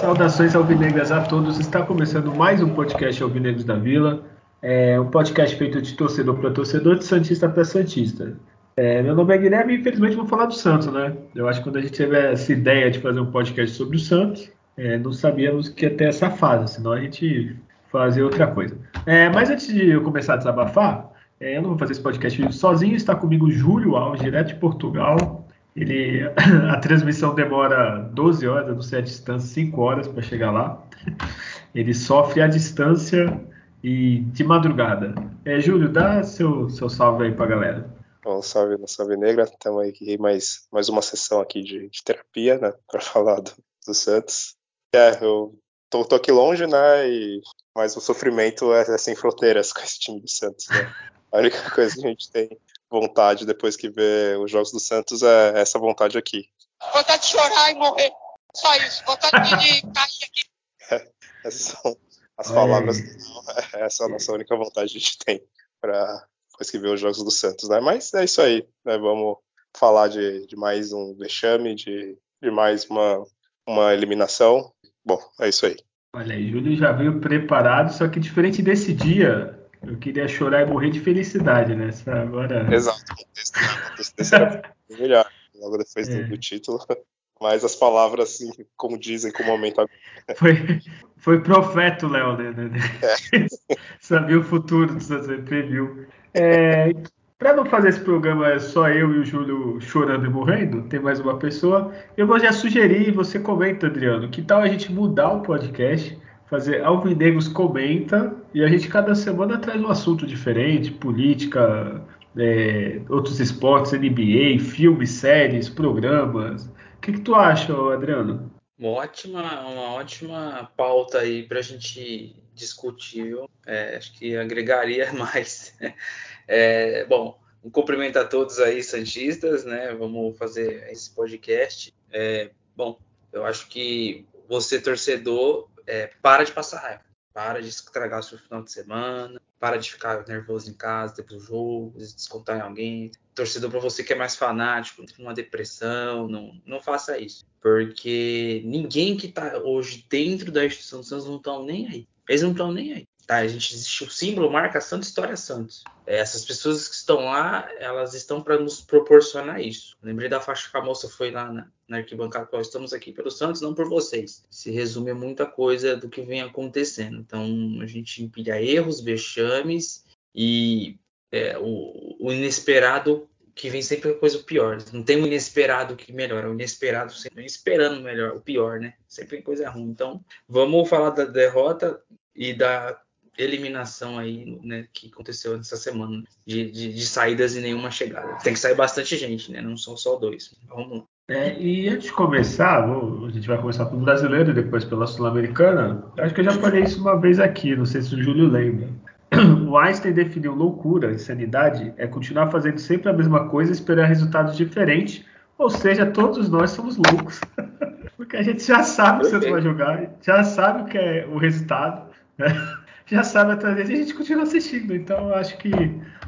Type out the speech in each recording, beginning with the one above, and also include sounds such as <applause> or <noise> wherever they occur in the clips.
Saudações alvinegras a todos. Está começando mais um podcast Alvinegros da Vila. É um podcast feito de torcedor para torcedor, de Santista para Santista. É, meu nome é Guilherme e infelizmente vou falar do Santos, né? Eu acho que quando a gente teve essa ideia de fazer um podcast sobre o Santos, é, não sabíamos que ter essa fase, senão a gente fazia outra coisa. É, mas antes de eu começar a desabafar, é, eu não vou fazer esse podcast sozinho, está comigo o Júlio Alves, direto de Portugal. Ele, <coughs> a transmissão demora 12 horas, eu não sei a distância, 5 horas para chegar lá. Ele sofre a distância e de madrugada. É, Júlio, dá seu, seu salve aí para a galera. Bom, salve na Salve Negra, estamos aqui mais, mais uma sessão aqui de, de terapia, né, para <laughs> falar do, do, Santos. É, eu tô, tô, aqui longe, né, e, mas o sofrimento é, é sem fronteiras <laughs> com esse time do Santos, né. A única <laughs> coisa que a gente tem vontade depois que vê os jogos do Santos é essa vontade aqui. Vontade de chorar e morrer. Só isso. Vontade de cair aqui. É, essas são as palavras. Essa é a nossa única vontade que a gente tem para que vê os jogos do Santos, né? Mas é isso aí, né? Vamos falar de, de mais um vexame, de, de mais uma, uma eliminação. Bom, é isso aí. Olha aí, Júlio já veio preparado, só que diferente desse dia, eu queria chorar e morrer de felicidade, né? Agora... Exato. <laughs> Esse era melhor, logo depois é. do, título. Mas as palavras, assim, como dizem com o momento agora. Foi, foi profeta, Léo, né? É. <laughs> Sabia o futuro, previu. É, Para não fazer esse programa só eu e o Júlio chorando e morrendo, tem mais uma pessoa. Eu vou já sugerir, você comenta, Adriano, que tal a gente mudar o podcast fazer Alvinegros comenta e a gente cada semana traz um assunto diferente, política, é, outros esportes, NBA, filmes, séries, programas. O que, que tu acha, Adriano? Uma ótima, uma ótima pauta aí para a gente discutir. É, acho que agregaria <laughs> mais. É, bom, um cumprimento a todos aí, Santistas, né? Vamos fazer esse podcast. É, bom, eu acho que você, torcedor, é, para de passar raiva. Para de estragar o seu final de semana. Para de ficar nervoso em casa depois do jogo, descontar em alguém. Torcedor para você que é mais fanático, uma depressão, não, não faça isso. Porque ninguém que está hoje dentro da instituição do Santos não estão nem aí. Eles não estão nem aí. Tá, a gente existe o símbolo marca Santos História Santos. É, essas pessoas que estão lá, elas estão para nos proporcionar isso. Lembrei da faixa que a moça foi lá na, na arquibancada, qual estamos aqui pelo Santos, não por vocês. Se resume muita coisa do que vem acontecendo. Então a gente empilha erros, vexames e é, o, o inesperado que vem sempre coisa pior. Não tem um inesperado que melhora, o inesperado sempre esperando melhor, o pior, né? Sempre coisa ruim. Então, vamos falar da derrota e da eliminação aí, né, que aconteceu nessa semana, de, de, de, saídas e nenhuma chegada. Tem que sair bastante gente, né? Não são só dois. Vamos lá. É, e antes de começar, a gente vai começar pelo brasileiro e depois pela sul-americana. Acho que eu já falei isso uma vez aqui, não sei se o Júlio lembra. <clears throat> O Einstein definiu loucura, insanidade, é continuar fazendo sempre a mesma coisa e esperar resultados diferentes. Ou seja, todos nós somos loucos. <laughs> Porque a gente já sabe o que você vai jogar, já sabe o que é o resultado. Né? Já sabe atrás vezes e a gente continua assistindo. Então eu acho que,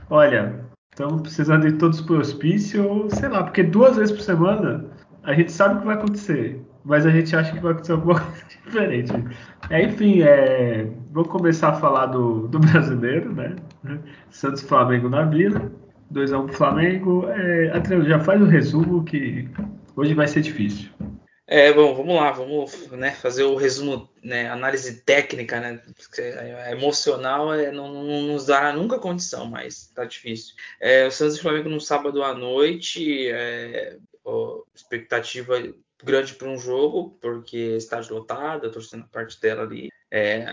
olha, estamos precisando de todos por hospício, ou sei lá, porque duas vezes por semana a gente sabe o que vai acontecer, mas a gente acha que vai acontecer alguma <laughs> coisa diferente. É, enfim, é, vou começar a falar do, do brasileiro, né? Santos Flamengo na Vila. 2x1 pro Flamengo. É, já faz o resumo que hoje vai ser difícil. É, bom, vamos lá, vamos né, fazer o resumo, né, análise técnica, né, é, emocional é, não, não, nos dará nunca condição, mas tá difícil. É, o Santos e Flamengo no sábado à noite, é, expectativa grande para um jogo, porque estádio lotado, a torcendo a parte dela ali, é,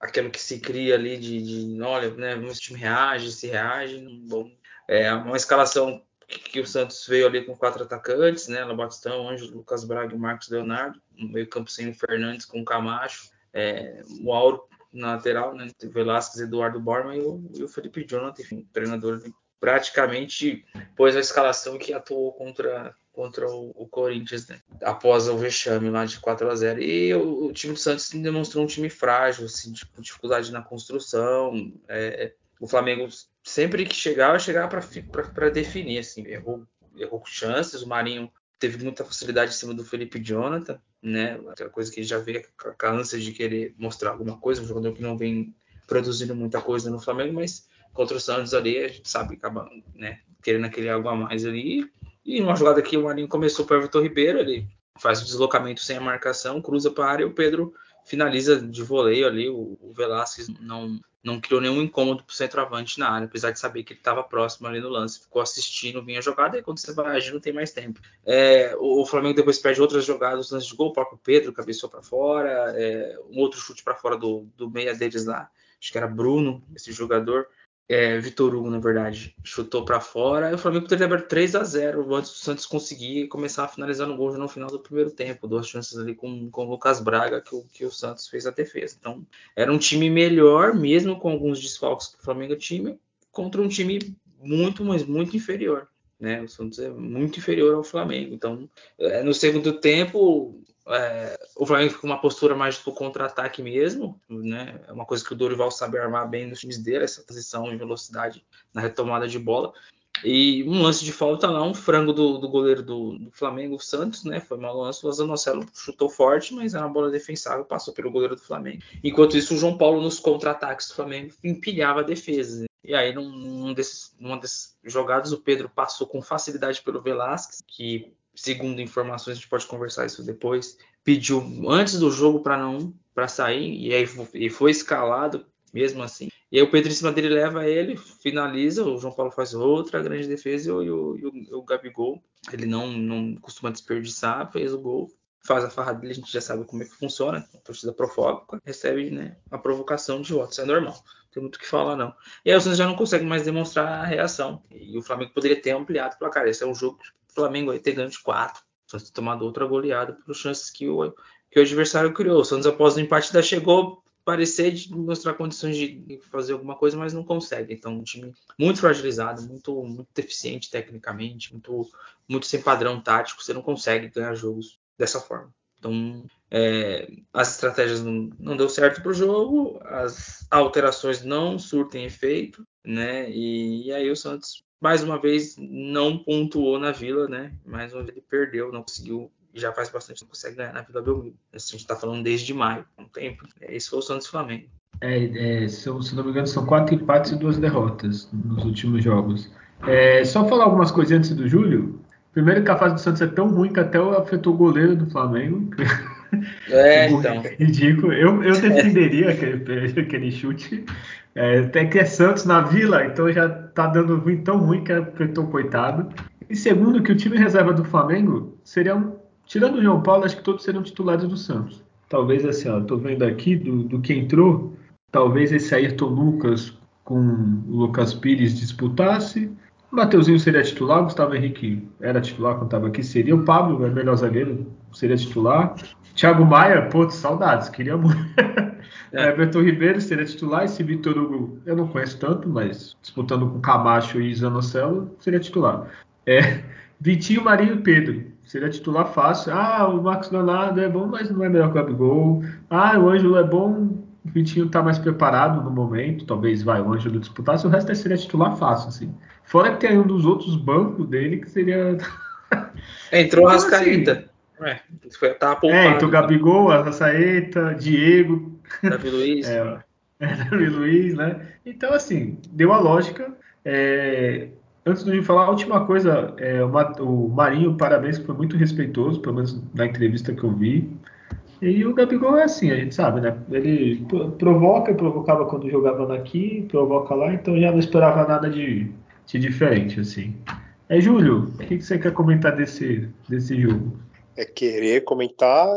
aquilo que se cria ali de, de olha, né, o time reage, se reage, bom, é uma escalação que o Santos veio ali com quatro atacantes, né? Labatistão, Anjo, Lucas Braga e Marcos Leonardo. No meio campo sem o Fernandes com o Camacho. É, o Auro na lateral, né? Velasquez, Eduardo Borman e o, e o Felipe Jonathan, enfim, treinador praticamente pôs a escalação que atuou contra, contra o, o Corinthians, né? Após o vexame lá de 4 a 0 E o, o time do Santos demonstrou um time frágil, assim, com dificuldade na construção. É, o Flamengo, sempre que chegava, chegava para definir, assim, errou, errou chances. O Marinho teve muita facilidade em cima do Felipe Jonathan, né? Aquela coisa que já veio com a ânsia de querer mostrar alguma coisa, um jogador que não vem produzindo muita coisa no Flamengo, mas contra o Santos ali, a gente sabe, acaba né, querendo aquele algo a mais ali. E uma jogada que o Marinho começou para o Everton Ribeiro, ele faz o deslocamento sem a marcação, cruza para a área e o Pedro finaliza de voleio ali. O, o Velasquez não, não criou nenhum incômodo para o centroavante na área, apesar de saber que ele estava próximo ali no lance. Ficou assistindo, vinha jogada, e quando você vai agir, não tem mais tempo. É, o, o, Flamengo depois perde outras jogadas, lance de gol, o próprio Pedro cabeceou para fora, é, um outro chute para fora do, do meia deles lá, acho que era Bruno, esse jogador é, Vitor Hugo, na verdade, chutou para fora. E o Flamengo teria aberto 3 a 0 antes do Santos conseguir começar a finalizar no gol no final do primeiro tempo. Duas chances ali com, com o Lucas Braga, que o, que o Santos fez a defesa. Então, era um time melhor, mesmo com alguns desfalques que o Flamengo tinha, contra um time muito, mas muito inferior. Né? O Santos é muito inferior ao Flamengo. Então, é, no segundo tempo, é, o Flamengo fica com uma postura mais do contra-ataque mesmo, né? É uma coisa que o Dorival sabe armar bem nos times dele, essa transição em velocidade na retomada de bola. E um lance de falta lá, um frango do, do goleiro do, do, Flamengo, Santos, né? Foi mal lance, o Zanocelo chutou forte, mas era uma bola defensável, passou pelo goleiro do Flamengo. Enquanto isso, o João Paulo, nos contra-ataques do Flamengo, empilhava a defesa. E aí, num, num desses, numa dessas jogadas, o Pedro passou com facilidade pelo Velasquez, que segundo informações, a gente pode conversar isso depois, pediu antes do jogo para não para sair e aí e foi escalado mesmo assim. E aí o Pedro em cima dele leva ele, finaliza, o João Paulo faz outra grande defesa e o, e o, e o Gabigol, ele não, não costuma desperdiçar, fez o gol, faz a farra dele, a gente já sabe como é que funciona, a torcida provoca, recebe né, a provocação de votos, é normal, não tem muito o que falar não. E aí o Santos já não consegue mais demonstrar a reação, e o Flamengo poderia ter ampliado o placar, esse é um jogo Flamengo aí ter ganho de 4, só ter tomado outra goleada por chances que o, que o adversário criou. O Santos, após o empate, ainda chegou parecer de mostrar condições de fazer alguma coisa, mas não consegue. Então, um time muito fragilizado, muito, muito deficiente tecnicamente, muito, muito sem padrão tático. Você não consegue ganhar jogos dessa forma. Então, é, as estratégias não, não deu certo para o jogo, as alterações não surtem efeito, né? E, e aí o Santos mais uma vez não pontuou na Vila, né? Mais uma vez ele perdeu, não conseguiu. Já faz bastante não consegue ganhar na Vila Belmiro. A gente está falando desde maio, um tempo. Esse foi o Santos Flamengo. É, é, se, se não me engano, são quatro empates e duas derrotas nos últimos jogos. É, só falar algumas coisas antes do Júlio. Primeiro que a fase do Santos é tão ruim que até afetou o goleiro do Flamengo. <laughs> É, <laughs> então. Ridículo. Eu, eu defenderia <laughs> aquele, aquele chute. É, até que é Santos na Vila, então já tá dando ruim, tão ruim que afetou o coitado. E segundo, que o time reserva do Flamengo seriam, tirando o João Paulo, acho que todos seriam titulares do Santos. Talvez assim, ó, tô vendo aqui do, do que entrou, talvez esse Ayrton Lucas com o Lucas Pires disputasse. O Mateuzinho seria titular, Gustavo Henrique era titular quando estava aqui, seria o Pablo, é melhor zagueiro, seria titular. Thiago Maia, pô, saudades, queria muito. <laughs> É. Everton Ribeiro seria titular, esse Vitor Hugo eu não conheço tanto, mas disputando com Camacho e Zanocelo, seria titular. É, Vitinho, Marinho e Pedro. Seria titular fácil. Ah, o Marcos Leonardo é bom, mas não é melhor que o Gabigol. Ah, o Ângelo é bom, o Vitinho está mais preparado no momento. Talvez vai o Ângelo disputasse, o resto seria titular fácil, assim. Fora que tem um dos outros bancos dele que seria. Entrou <laughs> o Rascaeta. Assim, é, foi, tava poupado. É, então Gabigol, Arrascaeta, Diego. Davi Luiz. <laughs> é, é, Davi Luiz, né? Então, assim, deu a lógica. É, antes de falar, a última coisa, é, o Marinho, parabéns, foi muito respeitoso, pelo menos na entrevista que eu vi. E o Gabigol é assim, a gente sabe, né? Ele provoca, provocava quando jogava aqui, provoca lá, então já não esperava nada de, de diferente, assim. É, Júlio, o que, que você quer comentar desse, desse jogo? É querer comentar,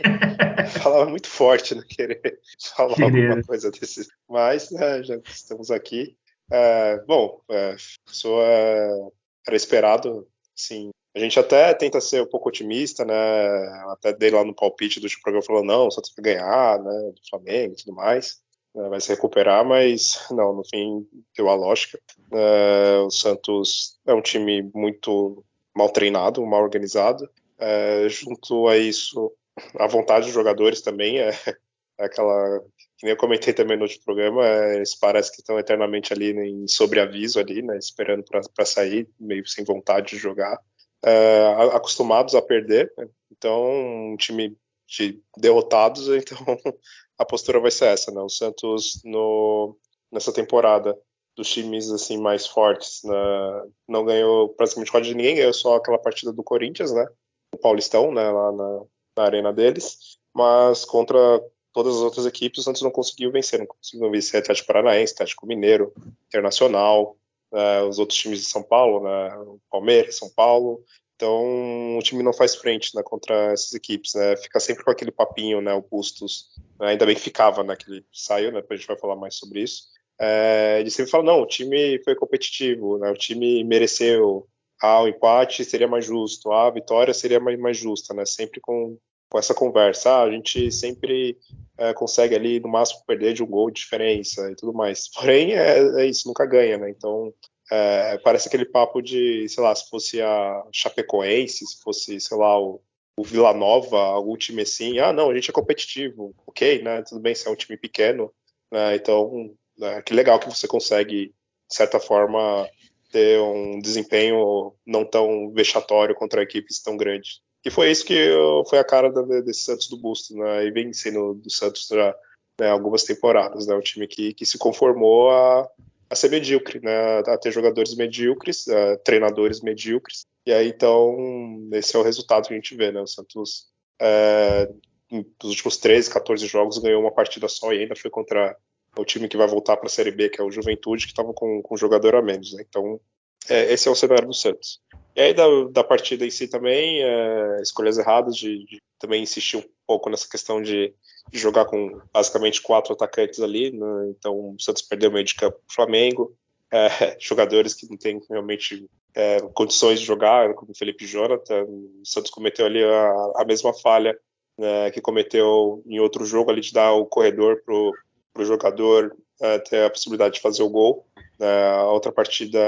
<laughs> falava muito forte, né? Querer falar querer. alguma coisa desse. Mas né, já estamos aqui. É, bom, é, sou, é, era esperado, sim. A gente até tenta ser um pouco otimista, né? Até dei lá no palpite do programa falou não, o Santos vai ganhar, né? Do Flamengo e tudo mais. né, vai se recuperar, mas não, no fim deu a lógica. É, o Santos é um time muito mal treinado, mal organizado. É, junto a isso, a vontade dos jogadores também é, é aquela que nem eu comentei também no outro programa, é, eles parecem que estão eternamente ali em sobreaviso ali, né, esperando para sair, meio sem vontade de jogar, é, acostumados a perder. Né, então, um time de derrotados, <laughs> então a postura vai ser essa, né? O Santos no, nessa temporada dos times assim mais fortes, né? não ganhou praticamente quase ninguém, ganhou só aquela partida do Corinthians, né? Paulistão, né? Lá na, na arena deles, mas contra todas as outras equipes o Santos não conseguiu vencer, não conseguiu vencer Atlético Paranaense, Atlético Mineiro, Internacional, né? os outros times de São Paulo, né? Palmeiras, São Paulo, então o time não faz frente né, contra essas equipes, né? Fica sempre com aquele papinho, né? O Bustos, né, ainda bem que ficava, né? Que ele saiu, né? Depois a gente vai falar mais sobre isso. É, ele sempre fala, não, o time foi competitivo, né? O time mereceu. Ah, o empate seria mais justo, ah, a vitória seria mais, mais justa, né? Sempre com, com essa conversa. Ah, a gente sempre é, consegue ali, no máximo, perder de um gol de diferença e tudo mais. Porém, é, é isso, nunca ganha, né? Então, é, parece aquele papo de, sei lá, se fosse a Chapecoense, se fosse, sei lá, o, o Vila Nova, algum time assim, ah, não, a gente é competitivo, ok, né? Tudo bem se é um time pequeno, né? Então, né, que legal que você consegue, de certa forma, ter um desempenho não tão vexatório contra equipes tão grandes. E foi isso que foi a cara desse Santos do Busto, né? E vem sendo do Santos já né, algumas temporadas, né? Um time que, que se conformou a, a ser medíocre, né, a ter jogadores medíocres, a treinadores medíocres. E aí, então, esse é o resultado que a gente vê, né? O Santos, é, nos últimos 13, 14 jogos, ganhou uma partida só e ainda foi contra o time que vai voltar para a Série B, que é o Juventude, que estava com, com um jogador a menos. Né? Então, é, esse é o cenário do Santos. E aí, da, da partida em si também, é, escolhas erradas de, de também insistir um pouco nessa questão de de jogar com basicamente quatro atacantes ali, né? então o Santos perdeu o meio de campo para o Flamengo, é, <laughs> jogadores que não têm realmente é, condições de jogar, como o Felipe Jonathan, o Santos cometeu ali a, a mesma falha né, que cometeu em outro jogo ali de dar o corredor para o jogador é, ter a possibilidade de fazer o gol. Né, a outra partida,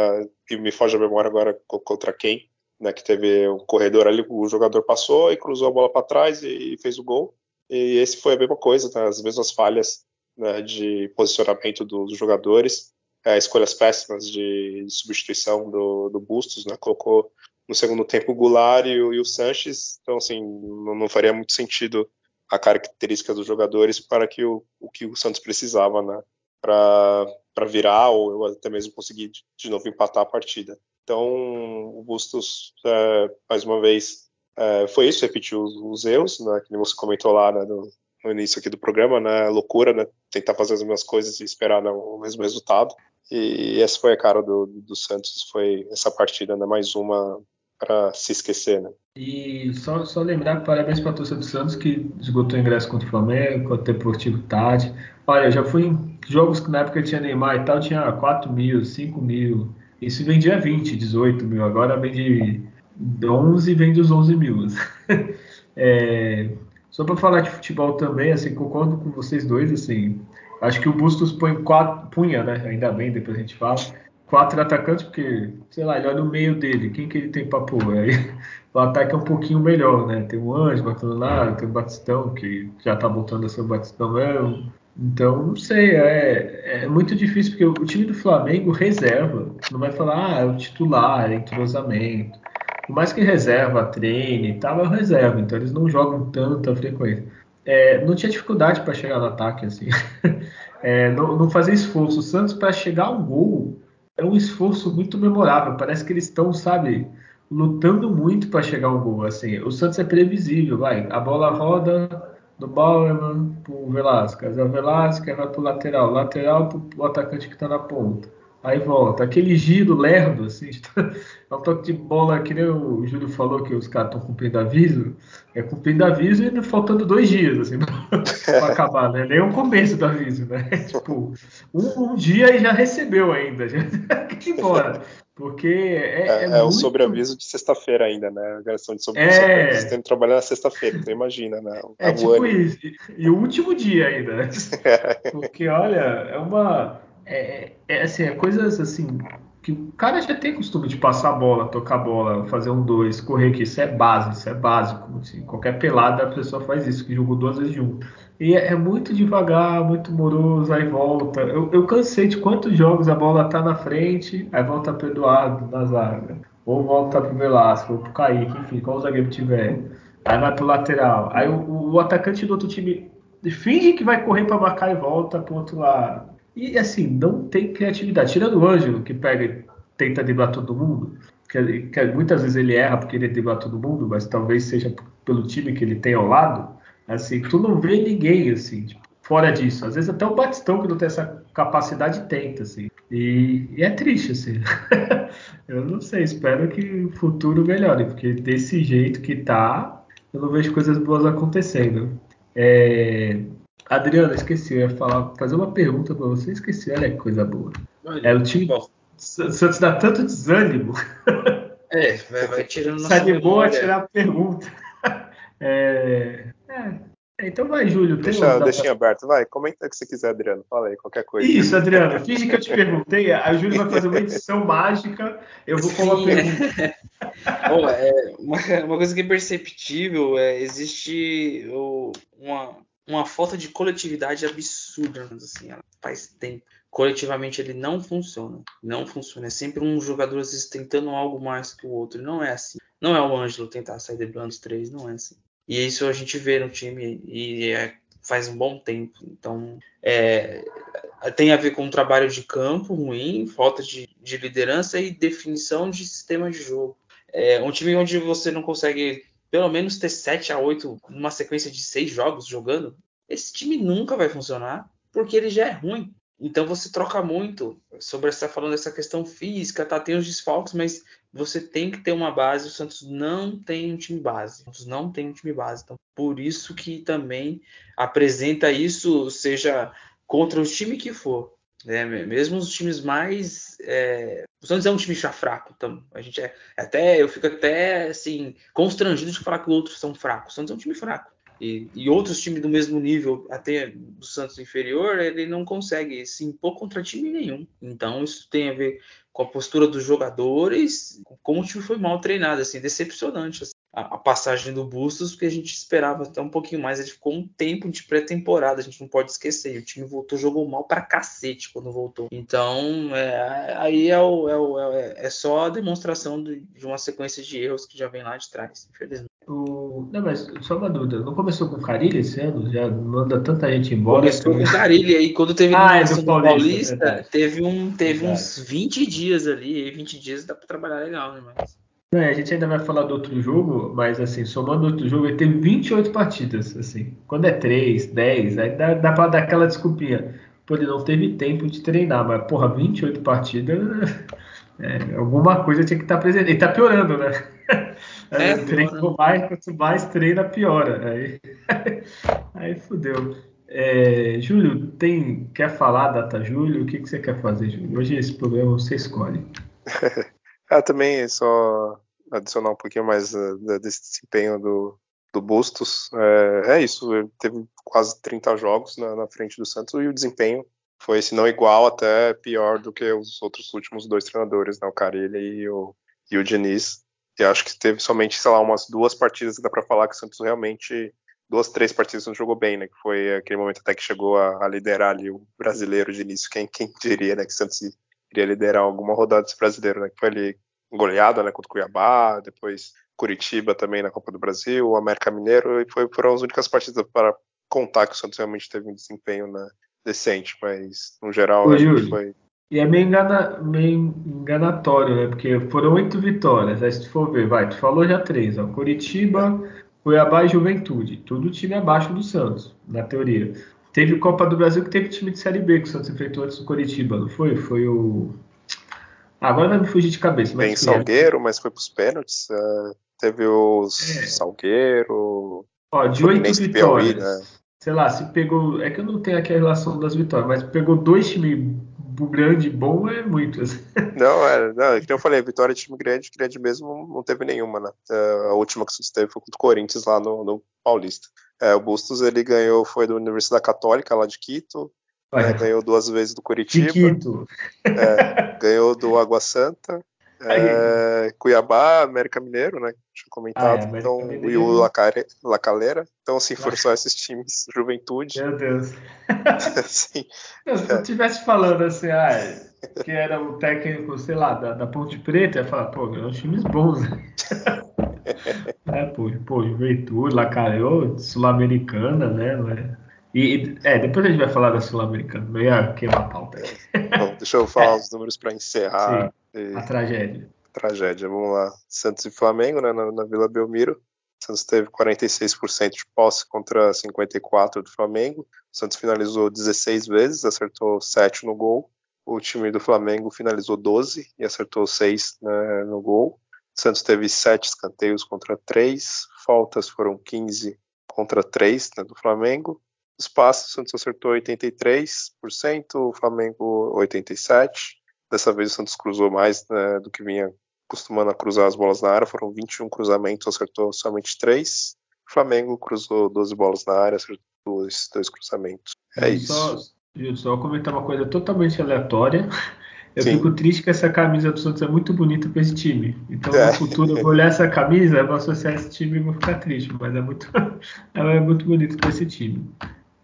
que me foge a memória agora contra quem, né, que teve o corredor ali, o jogador passou e cruzou a bola para trás e, e fez o gol. E esse foi a mesma coisa, tá? as mesmas falhas né, de posicionamento dos jogadores, é, escolhas péssimas de, de substituição do, do, Bustos, né? colocou no segundo tempo o Goulart e e o Sanches, então assim, não, não, faria muito sentido a característica dos jogadores para que o, o que o Santos precisava, né, para virar ou até mesmo conseguir de, de novo empatar a partida. Então, o Bustos, é, mais uma vez, é, foi isso, repetiu os, os erros, né, que você comentou lá né, no, no, início aqui do programa, né, loucura, né, tentar fazer as mesmas coisas e esperar né, o mesmo resultado. E, essa foi a cara do, do Santos, foi essa partida, né, mais uma para se esquecer, né. E só, só lembrar parabéns para a torcida do Santos que esgotou o ingresso contra o Flamengo, contra o Deportivo Tati. Olha, eu já fui em jogos que na época tinha Neymar e tal, tinha 4 mil, 5 mil. Isso vendia 20, 18 mil. Agora vende 11 vem dos 11 mil. <laughs> é, só para falar de futebol também, assim, concordo com vocês dois, assim, acho que o Bustos põe quatro, punha, né, ainda bem, depois a gente fala, quatro atacantes, porque, sei lá, ele olha no meio dele, quem que ele tem para pôr? Aí <laughs> o ataque é um pouquinho melhor, né, tem o Anjo, Batonado, tem o Batistão, que já tá voltando a ser o Batistão mesmo, então, não sei, é, é muito difícil, porque o, time do Flamengo reserva, não vai falar, ah, é o titular, é entrosamento, por mais que reserva, treine e tal, é reserva, então eles não jogam tanta frequência. É, não tinha dificuldade para chegar no ataque, assim. <laughs> É, não, não fazer esforço. O Santos, para chegar ao gol, é um esforço muito memorável. Parece que eles estão, sabe, lutando muito para chegar ao gol. Assim. O Santos é previsível, vai. A bola roda do Bauerman pro Velasquez. O Velasquez vai pro lateral. Lateral pro, pro atacante que está na ponta. Aí volta. Aquele giro lerdo, assim, <laughs> é um toque de bola, que nem o Júlio falou que os caras estão cumprindo aviso, é cumprindo aviso e faltando dois dias, assim, <laughs> para acabar, né? Nem o começo do aviso, né? <laughs> Tipo, um, um dia e já recebeu ainda, já que embora. Porque é, É, é, é o muito- sobreaviso de sexta-feira ainda, né? A gravação de sobre É. sobreaviso. Você tem que trabalhar na sexta-feira, então imagina, né? É o tipo isso. E, e o último dia ainda, né? Porque, olha, é uma. É, é, assim, é coisas assim. Que o cara já tem costume de passar a bola, tocar a bola, fazer um dois, correr, que isso é base, isso é básico. assim. qualquer pelada a pessoa faz isso, que jogou duas vezes junto. E é, é muito devagar, muito moroso, aí volta. Eu, eu cansei de quantos jogos a bola tá na frente, aí volta pro Eduardo na zaga. Ou volta pro Velasco, ou pro Kaique, enfim, qual zagueiro tiver. Aí vai pro lateral. Aí o, o atacante do outro time finge que vai correr para marcar e volta pro outro lado. E assim, não tem criatividade. Tirando o Ângelo, que pega e tenta driblar todo mundo, que, que muitas vezes ele erra porque ele dribla todo mundo, mas talvez seja pelo time que ele tem ao lado. Assim, tu não vê ninguém assim, tipo, fora disso. Às vezes até o Batistão, que não tem essa capacidade, tenta, assim. E, e é triste, assim. <laughs> eu não sei, espero que o futuro melhore, porque desse jeito que tá, eu não vejo coisas boas acontecendo. É... Adriano, esqueci, eu ia falar, fazer uma pergunta para você, esqueci, olha que coisa boa. É, o time Bom, Santos dá tanto desânimo, é, <laughs> vai, vai tirando nossa animou a tirar a pergunta. <laughs> É... é, então vai, Júlio. Deixa, um- deixa em aberto, vai, comenta o que você quiser, Adriano. Fala aí, qualquer coisa. Isso, Adriano, finge que eu te perguntei, a Júlio vai fazer uma edição <laughs> mágica, eu vou pergunta. Bom, é, uma, uma coisa que é perceptível é existe o- uma, uma falta de coletividade absurda, assim, ela faz tempo. Coletivamente ele não funciona, não funciona. É sempre um jogador às vezes tentando algo mais que o outro. Não é assim. Não é o Ângelo tentar sair driblando os três, não é assim. E isso a gente vê no time e é- faz um bom tempo. Então, é, tem a ver com um trabalho de campo ruim, falta de, de liderança e definição de sistema de jogo. É um time onde você não consegue pelo menos ter 7 a 8 numa sequência de seis jogos jogando, esse time nunca vai funcionar porque ele já é ruim. Então você troca muito sobre essa falando dessa questão física, tá? Tem os desfalques, mas você tem que ter uma base. O Santos não tem um time base. O Santos não tem um time base. Então, por isso que também apresenta isso, seja contra o time que for. Né? Mesmo os times mais. É... O Santos é um time já fraco. Então, a gente é. Até, eu fico até assim, constrangido de falar que outros são fracos. O Santos é um time fraco. E, e, outros times do mesmo nível, até do Santos inferior, ele não consegue se impor contra time nenhum. Então, isso tem a ver com a postura dos jogadores, como o time foi mal treinado, assim, decepcionante. A, a, passagem do Bustos, porque a gente esperava até um pouquinho mais, ele ficou um tempo de pré-temporada, a gente não pode esquecer. O time voltou, jogou mal pra cacete quando voltou. Então, é, aí é, o, é, o, é, só a demonstração de, de uma sequência de erros que já vem lá de trás, infelizmente. O... Não, mas só uma dúvida. Não começou com o Carilli esse ano? Já manda tanta gente embora. Começou com o Carilli aí. Quando teve ah, é do Paulista, Paulista, teve, um, teve uns 20 dias ali. E 20 dias dá pra trabalhar legal, né? Mas... Não, a gente ainda vai falar do outro jogo, mas assim, somando outro jogo, ele teve 28 partidas. Assim. Quando é 3, 10, aí dá, dá pra dar aquela desculpinha. Pô, ele não teve tempo de treinar, mas porra, 28 partidas. <laughs> É, alguma coisa tinha que estar presente. Ele tá piorando, né? <laughs> É, treino mais, quanto mais treina, piora. Aí, <laughs> aí fudeu. É, Júlio, tem, quer falar data Júlio? O que, que você quer fazer, Júlio? Hoje esse programa você escolhe. ah, também só adicionar um pouquinho mais uh, desse desempenho do, do Bustos. É, é, isso, ele teve quase 30 jogos na, na frente do Santos e o desempenho foi, se não igual, até pior do que os outros últimos dois treinadores, né, o Carilli e o, e o Diniz. E acho que teve somente, sei lá, umas duas partidas que dá para falar que o Santos realmente, duas, três partidas não jogou bem, né, que foi aquele momento até que chegou a, a liderar ali o brasileiro de início, quem, quem diria, né, que o Santos iria liderar alguma rodada desse brasileiro, né, que foi ali goleada, né, contra o Cuiabá, depois Curitiba também na Copa do Brasil, o América Mineiro, e foi, foram as únicas partidas para contar que o Santos realmente teve um desempenho, né, decente, mas no geral Ô, Júlio, foi. E é meio, engana, meio enganatório, né? Porque foram oito vitórias. Aí se tu for ver, vai, tu falou já três, ó. Curitiba, Cuiabá e Juventude. Tudo time abaixo do Santos, na teoria. Teve Copa do Brasil que teve time de Série B que o Santos enfrentou antes do Curitiba, não foi? Foi o. Agora vai me fugir de cabeça. Tem Salgueiro, mas foi pros pênaltis. Uh, teve os é. Salgueiro. Ó, de oito vitórias. Piauí, né? Sei lá, se pegou. É que eu não tenho aqui a relação das vitórias, mas pegou dois times grande bom é muito. Assim. <laughs> Não, é, não, como eu falei, vitória de time grande, grande mesmo não teve nenhuma, né? É, a última que teve foi contra o Corinthians lá no, no Paulista. É, o Bustos ele ganhou, foi da Universidade Católica lá de Quito, é, ganhou duas vezes do Curitiba. É, ganhou do Água Santa. É, Cuiabá, América Mineiro, né? Tinha comentado. Ah, é, então, e o Lacare, Lacalera. Então, assim, foram só esses times, Juventude. Meu Deus. <laughs> assim, se eu estivesse falando assim, ah, que era o técnico, sei lá, da, da Ponte Preta, ia falar, pô, eram times bons. Né? <laughs> é, pô, pô, Juventude, Lacalera, Sul-Americana, né? E, é, depois a gente vai falar da Sul-Americana, não ia queimar a pauta aqui. Bom, deixa eu falar é. <laughs> os números para encerrar. E... A tragédia. Tragédia, vamos lá. Santos e Flamengo, né, na, na Vila Belmiro. Santos teve 46% de posse contra 54% do Flamengo. O Santos finalizou 16 vezes, acertou 7 no gol. O time do Flamengo finalizou 12 e acertou 6 né, no gol. O Santos teve 7 escanteios contra 3, faltas foram 15 contra 3 né, do Flamengo. Os passos, o Santos acertou 83%, o Flamengo 87%. Dessa vez o Santos cruzou mais né, do que vinha costumando a cruzar as bolas na área. Foram 21 cruzamentos, acertou somente 3. O Flamengo cruzou 12 bolas na área, acertou dois, dois cruzamentos. É eu isso. Só, eu só comentar uma coisa totalmente aleatória. Eu Sim. fico triste que essa camisa do Santos é muito bonita para esse time. Então, é. no futuro, eu vou olhar essa camisa, vou associar esse time e vou ficar triste. Mas é muito, <laughs> ela é muito bonita para esse time.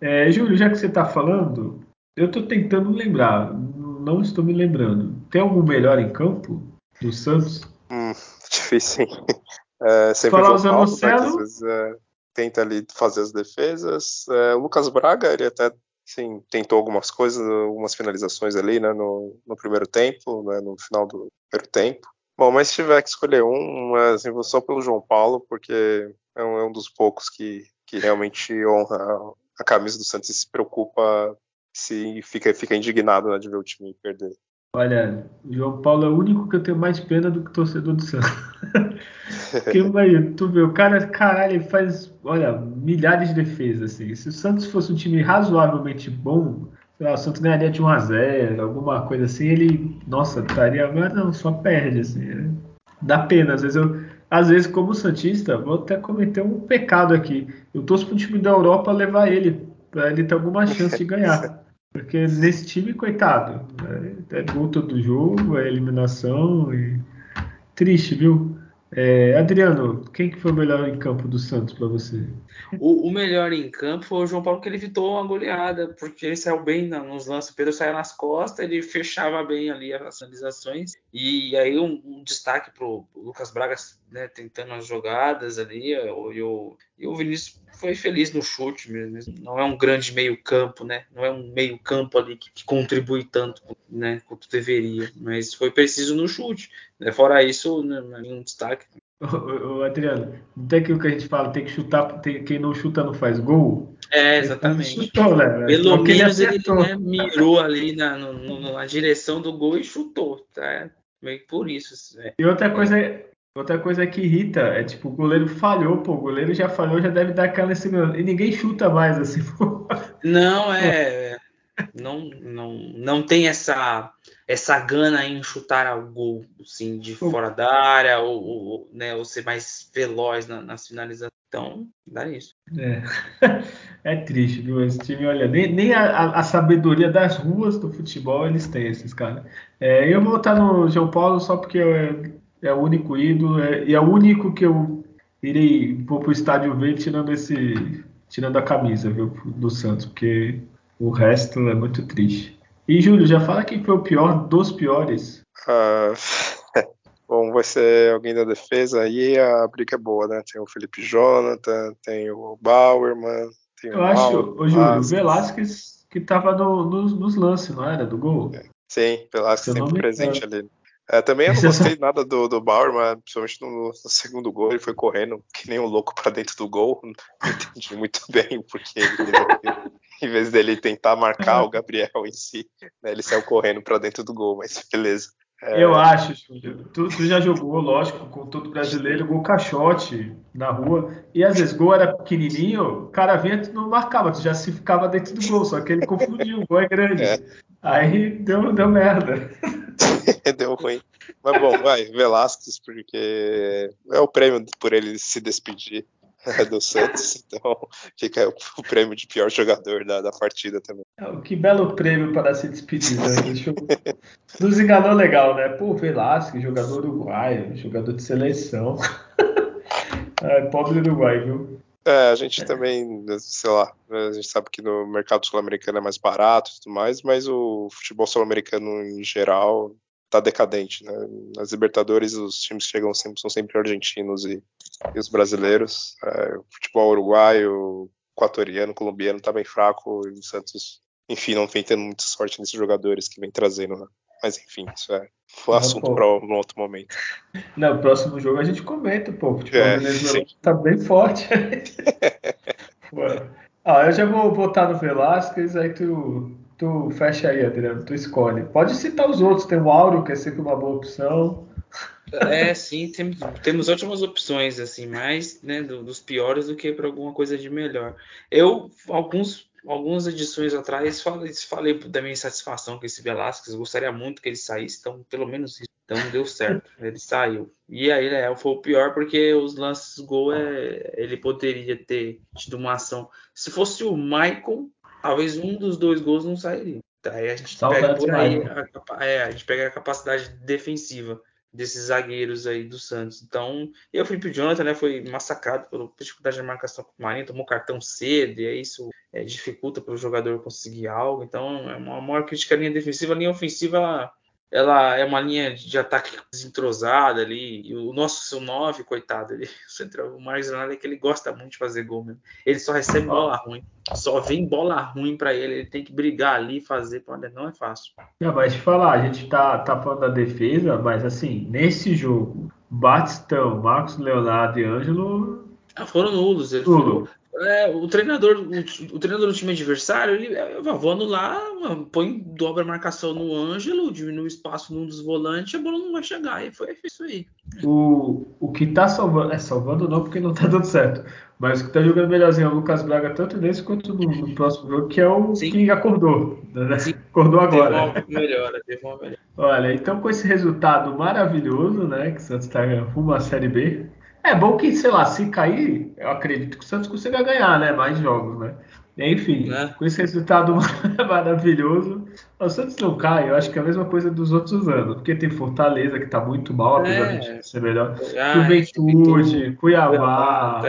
É, Júlio, já que você está falando, eu estou tentando lembrar, não estou me lembrando. Tem algum melhor em campo do Santos? Hum, <laughs> difícil, sim. <laughs> É, sempre Falar o Paulo, né, às vezes é, tenta ali fazer as defesas. É, o Lucas Braga, ele até sim, tentou algumas coisas, algumas finalizações ali né, no, no primeiro tempo, né, no final do primeiro tempo. Bom, mas se tiver que escolher um, assim, vou só pelo João Paulo, porque é um, é um dos poucos que, que realmente honra a camisa do Santos e se preocupa, se fica, fica indignado né, de ver o time perder. Olha, o João Paulo é o único que eu tenho mais pena do que torcedor do Santos. <laughs> Porque, aí, tu vê, o cara, caralho, ele faz, olha, milhares de defesas, assim. Se o Santos fosse um time razoavelmente bom, lá, o Santos ganharia de 1x0, alguma coisa assim, ele, nossa, estaria, mas não, só perde, assim. Né? Dá pena, às vezes eu, às vezes, como Santista, vou até cometer um pecado aqui. Eu torço pro time da Europa levar ele, para ele ter alguma chance de ganhar. Porque nesse time, coitado, é, é gol todo jogo, é eliminação e. Triste, viu? É, Adriano, quem que foi o melhor em campo do Santos para você? O, o, melhor em campo foi o João Paulo, que ele evitou uma goleada, porque ele saiu bem nos lances. O Pedro saiu nas costas, ele fechava bem ali as finalizações. E aí um, um destaque para o Lucas Braga né, tentando as jogadas ali. E o, e o Vinícius foi feliz no chute mesmo. Não é um grande meio-campo, né? Não é um meio-campo ali que, que, contribui tanto né, quanto deveria. Mas foi preciso no chute. Né? Fora isso, né, nenhum destaque. Ô, Adriano, não tem aquilo que a gente fala, tem que chutar, tem, quem não chuta não faz gol? É, exatamente. Chutou, né? Pelo menos ele, ele né, mirou ali na, no, na direção do gol e chutou, tá? Meio por isso. É. E outra coisa, Outra coisa que irrita é tipo, o goleiro falhou, pô, o goleiro já falhou, já deve dar aquela segurança. E ninguém chuta mais, assim, pô. Não, é. Não, não, não tem essa essa gana em chutar ao gol, assim, de fora da área, ou, ou, né, ou ser mais veloz na, nas finalizações. Então, dá isso. É, <laughs> é triste, viu? Esse time, olha, nem, nem a, a, sabedoria das ruas do futebol eles têm, esses caras. É, eu vou votar no João Paulo só porque eu, é o único ídolo é, e é o único que eu irei vou pro estádio ver tirando esse tirando a camisa viu, do Santos, porque o resto é muito triste. E Júlio, já fala quem foi o pior dos piores. Uh, bom, vai ser alguém da defesa aí, a briga é boa, né? Tem o Felipe Jonathan, tem o Bauerman, tem Eu o acho, o Júlio, o Velasquez que tava no, no, nos lances, não era? Do gol? Sim, Velasquez sempre presente ali. É, também eu não gostei nada do, do Bauer, mas principalmente no, no, segundo gol, ele foi correndo que nem um louco para dentro do gol. <laughs> Não entendi muito <laughs> bem porque ele, em vez dele tentar marcar o Gabriel em si, né, ele saiu correndo para dentro do gol, mas beleza. É, Eu acho, Júlio. Tu, tu já jogou, lógico, com todo brasileiro, gol caixote na rua. E às vezes gol era pequenininho, o cara vinha tu não marcava, tu já se ficava dentro do gol, só que ele confundiu, o gol é grande. É. Aí deu, deu merda. <laughs> deu ruim. Mas bom, vai, Velasquez, porque é o prêmio por ele se despedir <laughs> do Santos, então fica o prêmio de pior jogador da, da partida também. É, Que belo prêmio para se despedir. Né? Nos enganou legal, né? Pô, Velasquez, jogador uruguaio, jogador de seleção. <laughs> Ai, pobre Uruguai, viu? É, a gente também, sei lá, a gente sabe que no mercado sul-americano é mais barato e tudo mais, mas o futebol sul-americano em geral tá decadente, né? Nas Libertadores os times que chegam sempre, são sempre argentinos e, e os brasileiros. É, o futebol uruguaio, equatoriano, colombiano tá bem fraco e o Santos, enfim, não vem tendo muita sorte nesses jogadores que vem trazendo, né? Mas enfim, isso é um Ah, assunto para um outro momento. No próximo jogo a gente comenta, pô. O futebol É, venezuelano tá bem forte. <laughs> Ah, eu já vou votar no Velasquez, aí tu, tu fecha aí, Adriano, tu escolhe. Pode citar os outros, tem o Auro, que é sempre uma boa opção. É, sim, tem- temos ótimas opções, assim, mais né, do- dos piores do que para alguma coisa de melhor. Eu, alguns, algumas edições atrás, falei, falei da minha insatisfação com esse Velasquez, gostaria muito que ele saísse, então pelo menos isso. Então deu certo, <laughs> ele saiu. E aí né, foi o pior porque os lances gol, é, ele poderia ter tido uma ação. Se fosse o Maicon, talvez um dos dois gols não sairia. Aí a gente pega por aí, Maicon. a, é, a gente pega a capacidade defensiva desses zagueiros aí do Santos. Então, e o Felipe Jonathan, né, foi massacrado pela dificuldade de marcação com o Marinho, tomou cartão cedo, e aí isso é, dificulta para o jogador conseguir algo. Então, é uma maior crítica à linha defensiva. A linha ofensiva, ela, é uma linha de ataque desentrosada ali. E o nosso seu 9, coitado, ele, <laughs> o, central, o Marcos Leonardo é que ele gosta muito de fazer gol mesmo. Ele só recebe bola ruim. Só vem bola ruim para ele. Ele tem que brigar ali fazer. Não é fácil. Não, mas te falar, a gente tá, tá falando da defesa, mas assim, nesse jogo, Batistão, Marcos Leonardo e Ângelo. Ah, foram nulos. Ele Nulo. É, o treinador, o, o treinador do time adversário, ele é, vou anular, mano, põe dobra a marcação no Ângelo, diminui o espaço num dos volantes, a bola não vai chegar. E foi isso aí. O, o que tá salvando. É, salvando não, porque não tá dando certo. Mas o que tá jogando melhorzinho é o Lucas Braga, tanto nesse quanto no, no próximo jogo, que é o Sim. que acordou. né? Sim. Acordou Teve agora. uma melhora, teve uma melhora. Olha, então com esse resultado maravilhoso, né? Que o Santos está rumo à Série B. É bom que, sei lá, se cair, eu acredito que o Santos consiga ganhar, né? Mais jogos, né? Enfim, Né? com esse resultado <laughs> maravilhoso, o Santos não cai, eu acho que é a mesma coisa dos outros anos, porque tem Fortaleza que tá muito mal, apesar É. time ser melhor. Ah, Juventude, Cuiabá.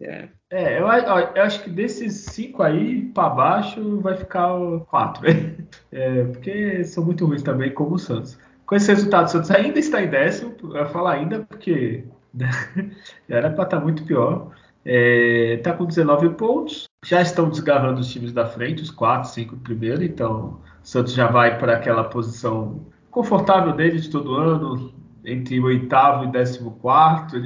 É. É, eu, eu acho que desses cinco aí para baixo vai ficar quatro. <laughs> É, porque são muito ruins também, como o Santos. Com esse resultado, o Santos ainda está em décimo. Eu falar ainda porque <laughs> era para estar muito pior. Está com 19 pontos. Já estão desgarrando os times da frente, os 4, 5 primeiro. Então, o Santos já vai para aquela posição confortável dele de todo ano, entre o oitavo e décimo quarto,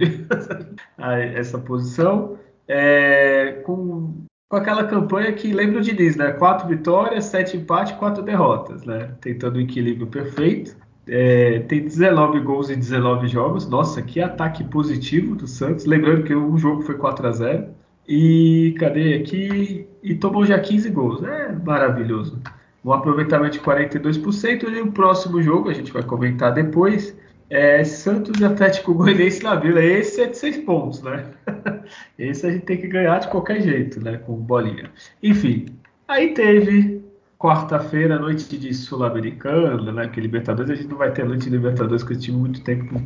<laughs> essa posição. É, com, com aquela campanha que lembra o Diniz, né? Quatro vitórias, sete empates, quatro derrotas, né? Tentando o equilíbrio perfeito. É, tem 19 gols em 19 jogos. Nossa, que ataque positivo do Santos. Lembrando que um jogo foi 4 a 0 E cadê aqui? E tomou já 15 gols. É maravilhoso. Um aproveitamento de 42%. E o próximo jogo, a gente vai comentar depois, é Santos e Atlético Goianiense na Vila. Esse é de 6 pontos, né? <laughs> Esse a gente tem que ganhar de qualquer jeito, né? Com bolinha. Enfim, aí teve quarta-feira, noite de Sul-Americana, né? Porque Libertadores a gente não vai ter noite de Libertadores com esse time muito tempo,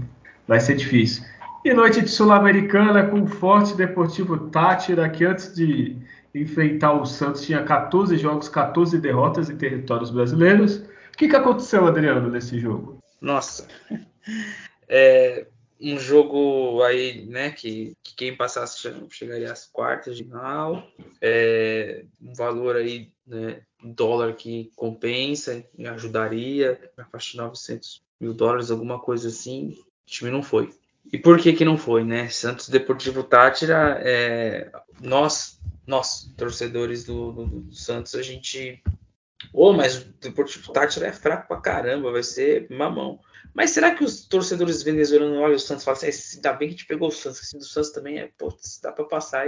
vai ser difícil. E noite de Sul-Americana com o Forte Deportivo Tátira, que antes de enfrentar o Santos tinha 14 jogos, 14 derrotas em territórios brasileiros. O que, que aconteceu, Adriano, nesse jogo? Nossa. <laughs> É um jogo aí, né, que, que quem passasse chegaria às quartas de final. É, um valor aí, né, dólar que compensa e ajudaria, na faixa de 900 mil dólares, alguma coisa assim. O time não foi. E por que que não foi, né? Santos Deportivo Tátira, é, nós, nós, torcedores do, do, do Santos, a gente Ô, oh, mas o Deportivo Tátira é fraco pra caramba, vai ser mamão. Mas será que os torcedores venezuelanos olham o Santos e falam assim, ainda bem que a gente pegou o Santos, assim, do Santos também é, pô, dá para passar.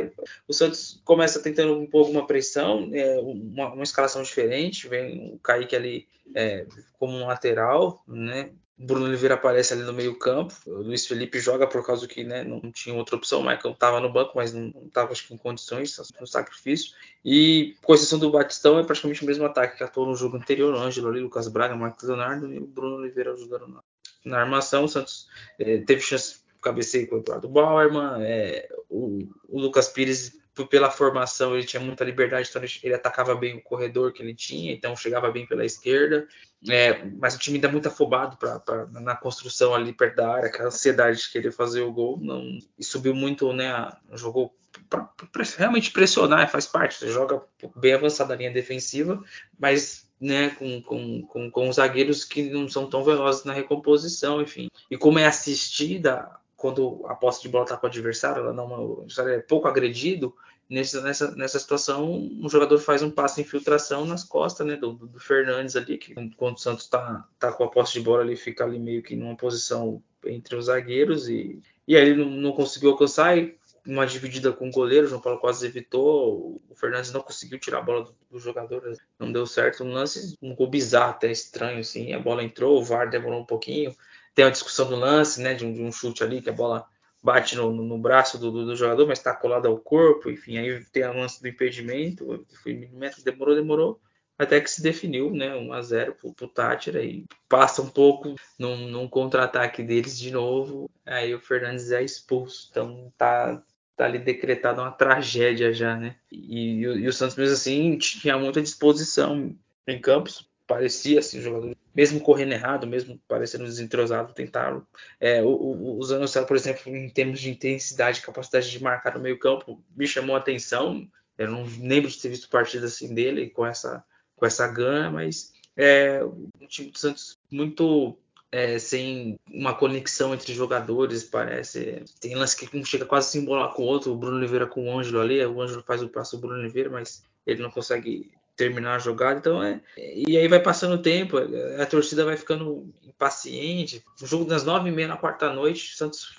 O Santos começa tentando um pouco uma pressão, é, uma, uma, escalação diferente, vem o Kaique ali é, como um lateral, né? Bruno Oliveira aparece ali no meio campo, o Luiz Felipe joga por causa que né, não tinha outra opção, o Michael estava no banco, mas não estava em condições, no sacrifício, e com exceção do Batistão é praticamente o mesmo ataque que atuou no jogo anterior, o Ângelo ali, Lucas Braga, Marcos Leonardo e o Bruno Oliveira ajudando na, na armação. O Santos é, teve chance de cabeceio com o Eduardo Bauerman. É, o, o, Lucas Pires, pela formação, ele tinha muita liberdade, então ele, ele, atacava bem o corredor que ele tinha, então chegava bem pela esquerda. É, mas o time ainda muito afobado pra, pra, na construção ali perto da área, aquela ansiedade de querer fazer o gol. Não, e subiu muito, né? Jogou para realmente pressionar, faz parte. Você joga bem avançada a linha defensiva, mas né, com, com, com, com zagueiros que não são tão velozes na recomposição, enfim. E como é assistida, quando a posse de bola está com o adversário, ela não, é pouco agredido, nessa, nessa, nessa situação, um jogador faz um passe de infiltração nas costas né, do, do Fernandes ali, que quando o Santos está tá com a posse de bola, ele fica ali meio que numa posição entre os zagueiros e, e aí ele não, não conseguiu alcançar e uma dividida com o goleiro, o João Paulo quase evitou, o Fernandes não conseguiu tirar a bola do, do jogador, não deu certo. Um lance, um gol bizarro, até estranho, assim, a bola entrou, o VAR demorou um pouquinho. Tem a discussão do lance, né, de um, de um chute ali, que a bola bate no, no braço do, do, do, jogador, mas está colada ao corpo, enfim, aí tem o lance do impedimento, foi milímetro, demorou, demorou, até que se definiu, né, 1 a 0 pro, pro Tátira e passa um pouco num, num contra-ataque deles de novo, aí o Fernandes é expulso, então tá tá ali decretada uma tragédia já, né? E, e, e, o Santos mesmo assim tinha muita disposição em campos, parecia assim, o jogador, mesmo correndo errado, mesmo parecendo desentrosado, tentaram. É, o, o, o por exemplo, em termos de intensidade, capacidade de marcar no meio campo, me chamou a atenção. Eu não lembro de ter visto partida assim dele com essa com essa gana, mas é, o time do Santos muito é, sem uma conexão entre jogadores, parece. Tem lance que um chega quase a se embolar com o outro, o Bruno Oliveira com o Ângelo ali, o Ângelo faz o passo do Bruno Oliveira, mas ele não consegue terminar a jogada, então é. E aí vai passando o tempo, a torcida vai ficando impaciente. O jogo das nove e meia na quarta noite, Santos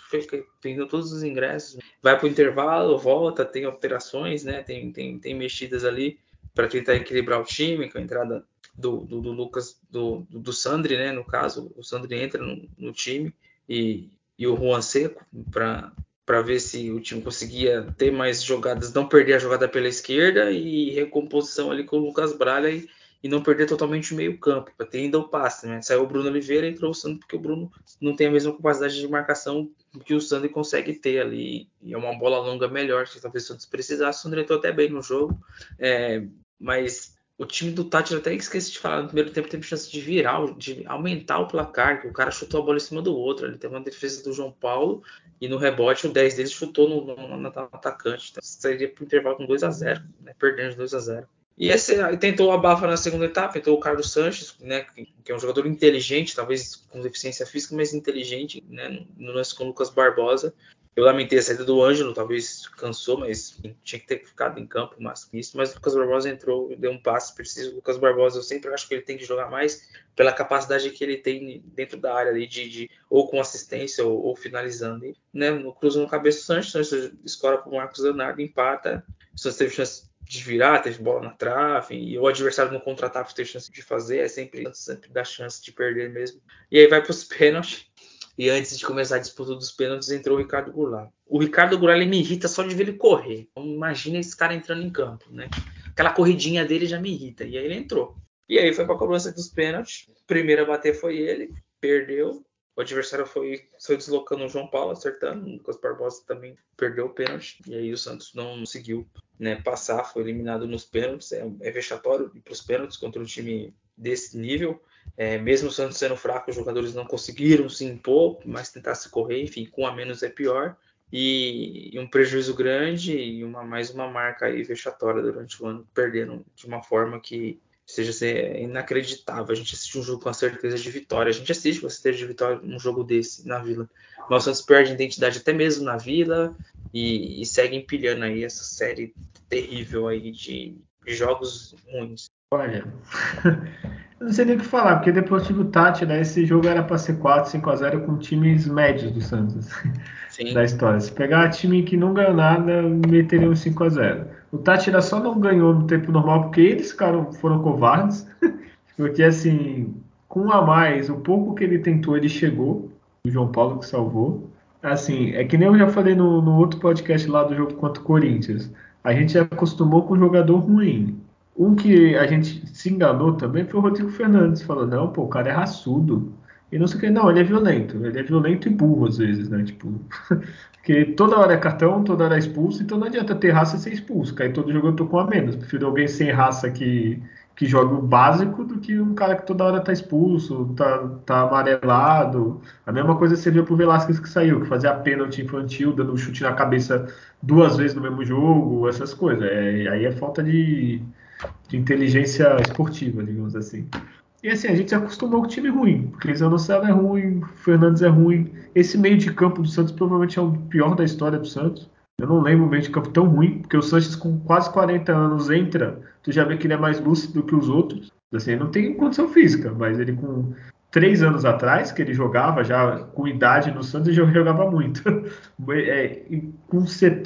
vendeu todos os ingressos, vai para o intervalo, volta, tem alterações, né? Tem, tem, tem mexidas ali para tentar equilibrar o time, com a entrada do, do, do Lucas, do, do, Sandri, né? No caso, o Sandri entra no, no time e, e o Juan Seco para ver se o time conseguia ter mais jogadas, não perder a jogada pela esquerda e recomposição ali com o Lucas Braga e, e não perder totalmente o meio campo, para ter ainda o passe, né? Saiu o Bruno Oliveira e entrou o Sandri porque o Bruno não tem a mesma capacidade de marcação que o Sandri consegue ter ali, e é uma bola longa melhor, que talvez o Santos precisasse, o Sandri entrou até bem no jogo, é, mas o time do Tati, até esqueci de falar, no primeiro tempo teve chance de virar, de aumentar o placar, que o cara chutou a bola em cima do outro. Ele teve uma defesa do João Paulo e no rebote o 10 deles chutou no, no, no atacante. Então sairia para o intervalo com 2 a 0 né, perdendo de 2 a 0 e esse tentou bafa na segunda etapa, tentou o Carlos Sanches, né, que é um jogador inteligente, talvez com deficiência física, mas inteligente, né, no lance com o Lucas Barbosa. Eu lamentei a saída do Ângelo, talvez cansou, mas tinha que ter ficado em campo mais que isso. Mas o Lucas Barbosa entrou, deu um passe preciso. O Lucas Barbosa, eu sempre acho que ele tem que jogar mais pela capacidade que ele tem dentro da área ali, de, de ou com assistência ou, ou finalizando. E, né, no cruza no cabeça do Santos escora para o Marcos Leonardo, empata. O Santos teve chance de virar, teve bola na trave, e o adversário no contra-ataque teve chance de fazer, é sempre, sempre dá chance de perder mesmo. E aí vai para os <laughs> pênaltis e antes de começar a disputa dos pênaltis, entrou o Ricardo Goulart. O Ricardo Goulart ele me irrita só de ver ele correr. Então, imagina esse cara entrando em campo, né? Aquela corridinha dele já me irrita. E aí ele entrou. E aí foi para a cobrança dos pênaltis. Primeiro a bater foi ele, perdeu. O adversário foi, foi deslocando o João Paulo, acertando. O Lucas Barbosa também perdeu o pênalti. E aí o Santos não conseguiu né, passar, foi eliminado nos pênaltis. É, é vexatório ir para os pênaltis contra um time desse nível. É, mesmo o Santos sendo fraco, os jogadores não conseguiram se impor, mas tentar se correr, enfim, com a menos é pior. E, e, um prejuízo grande e uma, mais uma marca aí vexatória durante o ano, perdendo de uma forma que seja ser inacreditável. A gente assiste um jogo com a certeza de vitória. A gente assiste com certeza de vitória num jogo desse na Vila. Mas o Santos perde identidade até mesmo na Vila e, e segue empilhando aí essa série terrível aí de jogos ruins. Olha, <laughs> eu não sei nem o que falar, porque depois tive o Tati, né? Esse jogo era para ser 4, 5 a 0 com times médios do Santos Sim. <laughs> da história. Se pegar time que não ganhou nada, meteria um 5 a 0 O Tátira só não ganhou no tempo normal porque eles ficaram, foram covardes. <laughs> Porque assim, com um a mais, o pouco que ele tentou, ele chegou. O João Paulo que salvou. Assim, é que nem eu já falei no, no outro podcast lá do jogo contra o Corinthians. A gente acostumou com o jogador ruim. Um que a gente se enganou também foi o Rodrigo Fernandes. Falou, não, pô, o cara é raçudo. E não sei o que. Não, ele é violento. Ele é violento e burro às vezes, né? Tipo, <laughs> porque toda hora é cartão, toda hora é expulso, então não adianta ter raça e ser expulso. Aí todo jogo eu tô com a menos. Prefiro alguém sem raça que que joga o básico do que um cara que toda hora tá expulso, tá, tá amarelado. A mesma coisa serviu pro Velasquez que saiu, que fazia pênalti infantil, dando um chute na cabeça duas vezes no mesmo jogo, essas coisas. É, aí é falta de, de inteligência esportiva, digamos assim. E assim, a gente se acostumou com o time ruim, porque Zanocelo é ruim, Fernandes é ruim. Esse meio de campo do Santos provavelmente é o pior da história do Santos. Eu não lembro um meio de campo tão ruim, porque o Sanches com quase 40 anos entra, tu já vê que ele é mais lúcido que os outros. Assim, não tem condição física, mas ele com três anos atrás, que ele jogava já com idade no Santos, ele jogava muito. <laughs> É, com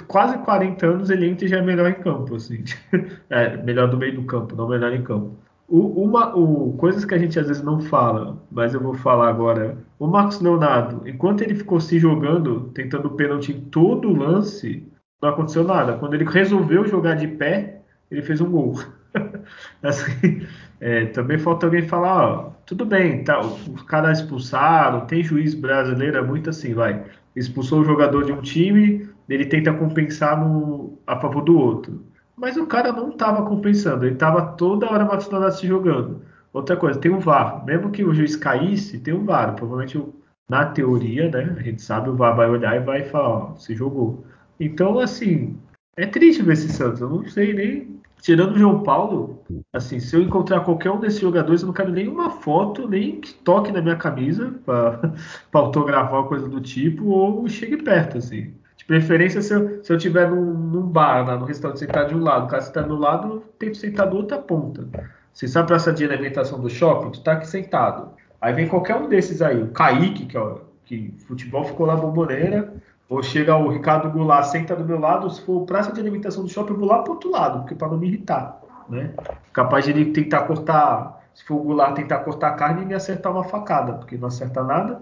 quase 40 anos ele entra e já é melhor em campo, assim. <laughs> É, melhor do meio do campo, não melhor em campo. O, uma, o, coisas que a gente às vezes não fala, mas eu vou falar agora. O Marcos Leonardo, enquanto ele ficou se jogando, tentando pênalti em todo o lance, não aconteceu nada. Quando ele resolveu jogar de pé, ele fez um gol. <laughs> assim, é, também falta alguém falar, ó, tudo bem, tá, os caras expulsaram, tem juiz brasileiro, é muito assim, vai. Expulsou o jogador de um time, ele tenta compensar no, a favor do outro. Mas o cara não estava compensando, ele estava toda hora matando se jogando. Outra coisa, tem o VAR. Mesmo que o juiz caísse, tem o VAR. Provavelmente, na teoria, né? A gente sabe, o VAR vai olhar e vai falar, ó, se jogou. Então, assim, é triste ver esse Santos. Eu não sei nem. Tirando o João Paulo, assim, se eu encontrar qualquer um desses jogadores, eu não quero nenhuma foto, nem que toque na minha camisa para <laughs> autografar coisa do tipo, ou chegue perto, assim. De preferência, se eu, se eu tiver num, num bar, lá no restaurante, sentado de um lado, o cara está do meu lado, eu tento sentar do outra ponta. Você sabe para essa de alimentação do shopping, tu tá aqui sentado. Aí vem qualquer um desses aí, o Kaique, que, ó, que futebol ficou lá bomboneira, ou chega o Ricardo Goulart, senta do meu lado, se for praça de alimentação do shopping, eu vou lá pro outro lado, porque para não me irritar, né? Capaz de ele tentar cortar, se for o Goulart tentar cortar a carne e me acertar uma facada, porque não acerta nada.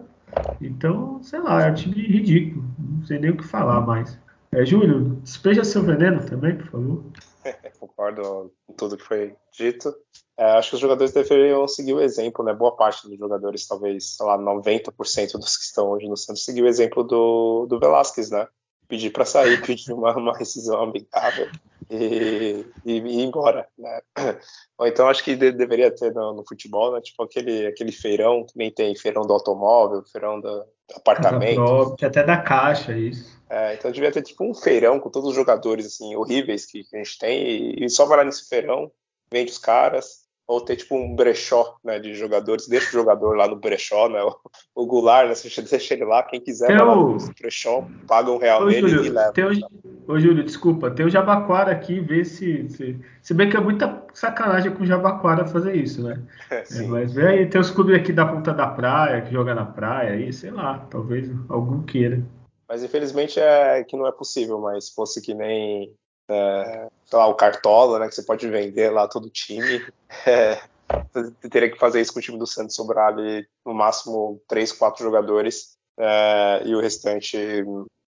Então, sei lá, é um time ridículo. Não sei nem o que falar mais. É, Júlio, despeja seu veneno também, por favor. <laughs> Concordo com tudo que foi dito. É, acho que os jogadores deveriam seguir o exemplo, né? Boa parte dos jogadores, talvez, sei lá, 90% dos que estão hoje no Santos, seguir o exemplo do, do Velasquez, né? Pedir para sair, <laughs> pedir uma, uma rescisão amigável e, e, e, ir embora, né? <clears throat> Ou então acho que de, deveria ter no, no, futebol, né? Tipo aquele, aquele feirão, que nem tem feirão do automóvel, feirão do, do apartamento. Própria, até da caixa, isso. É, então devia ter tipo um feirão com todos os jogadores assim horríveis que, que a gente tem e, e só vai lá nesse feirão, vende os caras, ou ter tipo um brechó né, de jogadores, deixa o jogador lá no brechó, né? O, o Goulart, né? Você deixa ele lá, quem quiser tem vai lá no brechó, paga um real Ô, nele Júlio, e leva. Tem o... Ô, Júlio, desculpa, tem o Jabaquara aqui, vê se, se. Se bem que é muita sacanagem com o Jabaquara fazer isso, né? <laughs> É, é, mas vê aí, tem os clubes aqui da ponta da praia, que joga na praia aí, sei lá, talvez algum queira. Mas infelizmente é que não é possível, mas fosse que nem é, lá, o Cartola, né, que você pode vender lá todo o time. <laughs> É, teria que fazer isso com o time do Santos sobrar ali no máximo três, quatro jogadores é, e o restante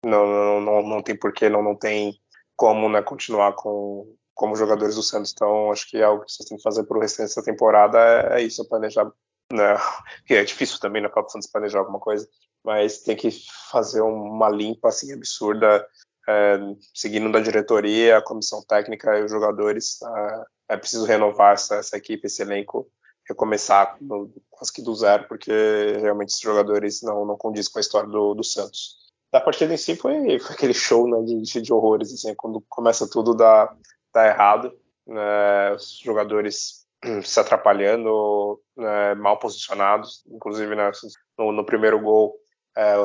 não, não, não, não tem porquê, não, não tem como né, continuar com como jogadores do Santos. Então, acho que algo que vocês têm que fazer para o restante dessa temporada é, é isso, é planejar. Né, <laughs> é difícil também na né, própria Santos planejar alguma coisa, mas tem que fazer uma limpa assim absurda é, seguindo da diretoria, a comissão técnica e os jogadores, é, é preciso renovar essa, essa, equipe, esse elenco, recomeçar no, quase que do zero, porque realmente esses jogadores não, não com a história do, do Santos. Da partida em si foi, foi aquele show né, de, de horrores, assim, quando começa tudo dá, dá errado, né, os jogadores <clears throat> se atrapalhando, né, mal posicionados, inclusive né, no, no, primeiro gol, é,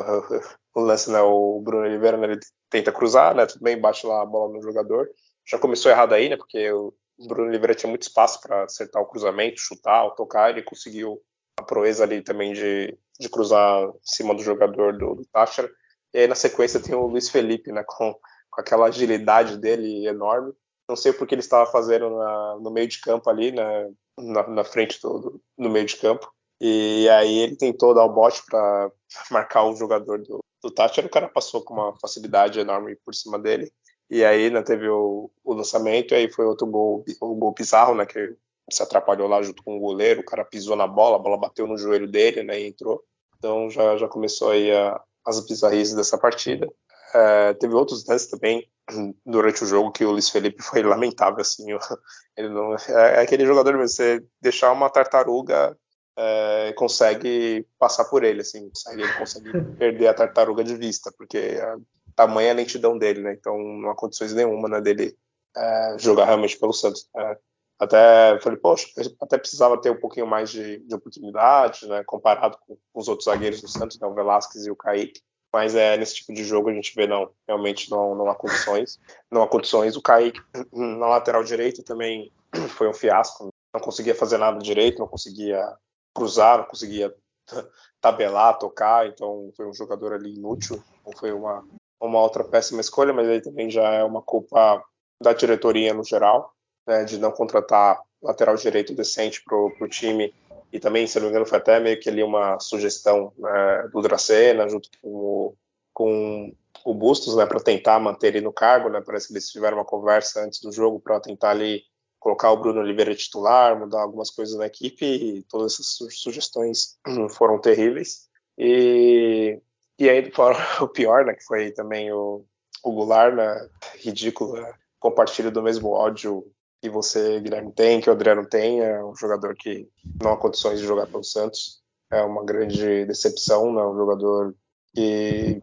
o, lance, né, o Bruno Oliveira né, ele tenta cruzar, né? Tudo bem, bate lá a bola no jogador. Já começou errado aí, né? Porque o Bruno Oliveira tinha muito espaço para acertar o cruzamento, chutar, tocar, ele conseguiu a proeza ali também de, de cruzar em cima do jogador do, do Táchira. E aí na sequência tem o Luiz Felipe, né, com, com aquela agilidade dele enorme. Não sei porque ele estava fazendo na, no meio de campo ali, né, na, na frente do, no meio de campo. E aí ele tentou dar o bote para <laughs> marcar o jogador do, do Táchira, o cara passou com uma facilidade enorme por cima dele. E aí né, teve o, o lançamento, e aí foi outro gol, o gol bizarro, né, que se atrapalhou lá junto com o goleiro, o cara pisou na bola, a bola bateu no joelho dele, né, e entrou. Então já, já começou aí a, as bizarrices dessa partida. É, teve outros lances também <clears throat> durante o jogo que o Luiz Felipe <laughs> foi lamentável, assim, <laughs> ele não, é, é aquele jogador, você deixar uma tartaruga é, consegue passar por ele, assim, consegue, ele consegue perder a tartaruga de vista, porque a tamanha lentidão dele, né? Então não há condições nenhuma né, dele é, jogar realmente pelo Santos. É, até falei, poxa, até precisava ter um pouquinho mais de, de oportunidade, né? Comparado com, com, os outros zagueiros do Santos, né, o Velasquez e o Kaique. Mas é, nesse tipo de jogo a gente vê, não, realmente não, não há condições. Não há condições. O Kaique na lateral direita também <clears throat> foi um fiasco. Não conseguia fazer nada direito, não conseguia cruzar, não conseguia <laughs> tabelar, tocar, então foi um jogador ali inútil. Não foi uma, uma outra péssima escolha, mas aí também já é uma culpa da diretoria no geral, né, de não contratar lateral direito decente para o time. E também, se não me engano, foi até meio que ali uma sugestão né, do Dracena, junto com o, com o Bustos, né, para tentar manter ele no cargo. Né, parece que eles tiveram uma conversa antes do jogo para tentar ali colocar o Bruno Oliveira titular, mudar algumas coisas na equipe. E todas essas sugestões <clears throat> foram terríveis. E e aí, <laughs> o pior, né, que foi também o, o Goulart, né, ridículo, compartilha do mesmo ódio que você, Guilherme, tem, que o Adriano tem, é um jogador que não há condições de jogar pelo Santos, é uma grande decepção, né, um jogador que,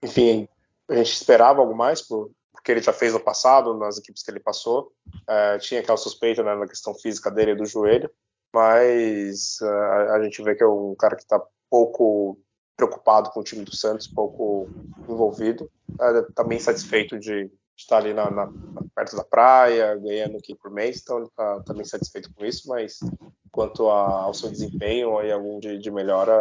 enfim, a gente esperava algo mais por, porque ele já fez no passado, nas equipes que ele passou, é, tinha aquela suspeita né, na questão física dele do joelho, mas uh, a gente vê que é um cara que está pouco preocupado com o time do Santos, pouco envolvido. É, também satisfeito de estar ali na, na, perto da praia, ganhando aqui por mês, então ele está também satisfeito com isso, mas quanto a, ao seu desempenho ou algum de, de melhora,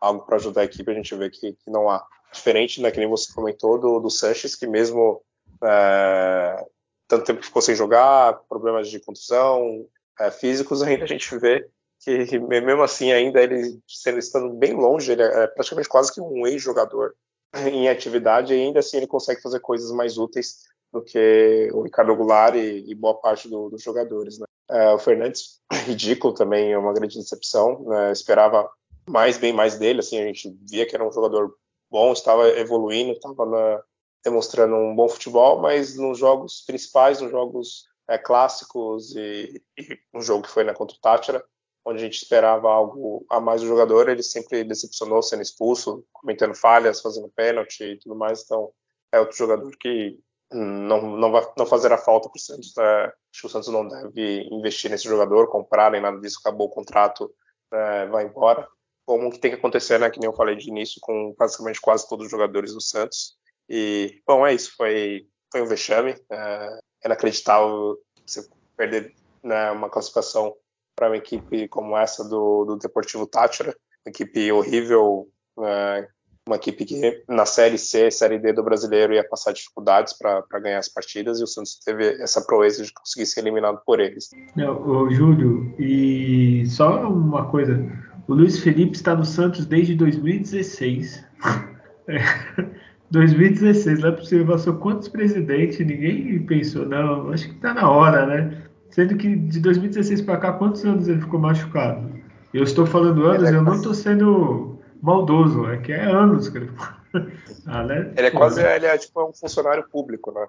algo para ajudar a equipe, a gente vê que, que, não há. Diferente, né, que nem você comentou, do, do Sanches, que mesmo é, tanto tempo que ficou sem jogar, problemas de contusão é, físicos, ainda a gente vê que mesmo assim ainda ele estando bem longe, ele é praticamente quase que um ex-jogador em atividade e ainda assim ele consegue fazer coisas mais úteis do que o Ricardo Goulart e, e boa parte do, dos jogadores. Né? É, o Fernandes, <coughs> ridículo também, é uma grande decepção. Né? Esperava mais, bem mais dele. Assim, a gente via que era um jogador bom, estava evoluindo, estava demonstrando um bom futebol, mas nos jogos principais, nos jogos é, clássicos e, e um jogo que foi na contra o Tátira, onde a gente esperava algo a mais do jogador, ele sempre decepcionou sendo expulso, cometendo falhas, fazendo pênalti e tudo mais. Então, é outro jogador que não, não, vai, não fazerá falta para o Santos. Né? Acho que o Santos não deve investir nesse jogador, comprar nem nada disso, acabou o contrato, né? vai embora. Como que tem que acontecer, né? Que nem eu falei de início, com basicamente quase todos os jogadores do Santos. E, bom, é isso. Foi, foi um vexame. É, inacreditável você perder né, uma classificação para uma equipe como essa do, do Deportivo Tátira, uma equipe horrível, é, uma equipe que na Série C, Série D do Brasileiro ia passar dificuldades para ganhar as partidas e o Santos teve essa proeza de conseguir ser eliminado por eles. Não, Júlio, e só uma coisa, o Luiz Felipe está no Santos desde 2016. <laughs> É, 2016, não é possível, passou quantos presidentes, ninguém pensou, não, acho que está na hora, né? Sendo que de 2016 para cá, quantos anos ele ficou machucado? Eu estou falando anos, é eu não estou sendo maldoso, é que é anos que ele <laughs> ah, né? Ele é quase ele é, tipo, um funcionário público, né?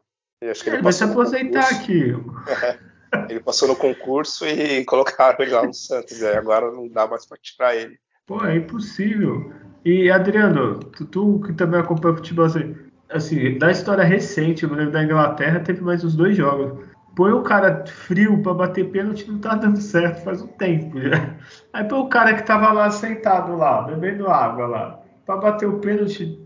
acho que ele, ele vai se aposentar aqui. <laughs> ele passou no concurso e <laughs> colocaram ele lá no Santos, e agora não dá mais para tirar ele. Pô, é impossível. E Adriano, tu, tu que também acompanha futebol assim, assim, da história recente, eu me lembro da Inglaterra, teve mais uns dois jogos põe o cara frio para bater pênalti não tá dando certo faz um tempo já. Aí põe o cara que tava lá sentado lá, bebendo água lá, para bater o pênalti.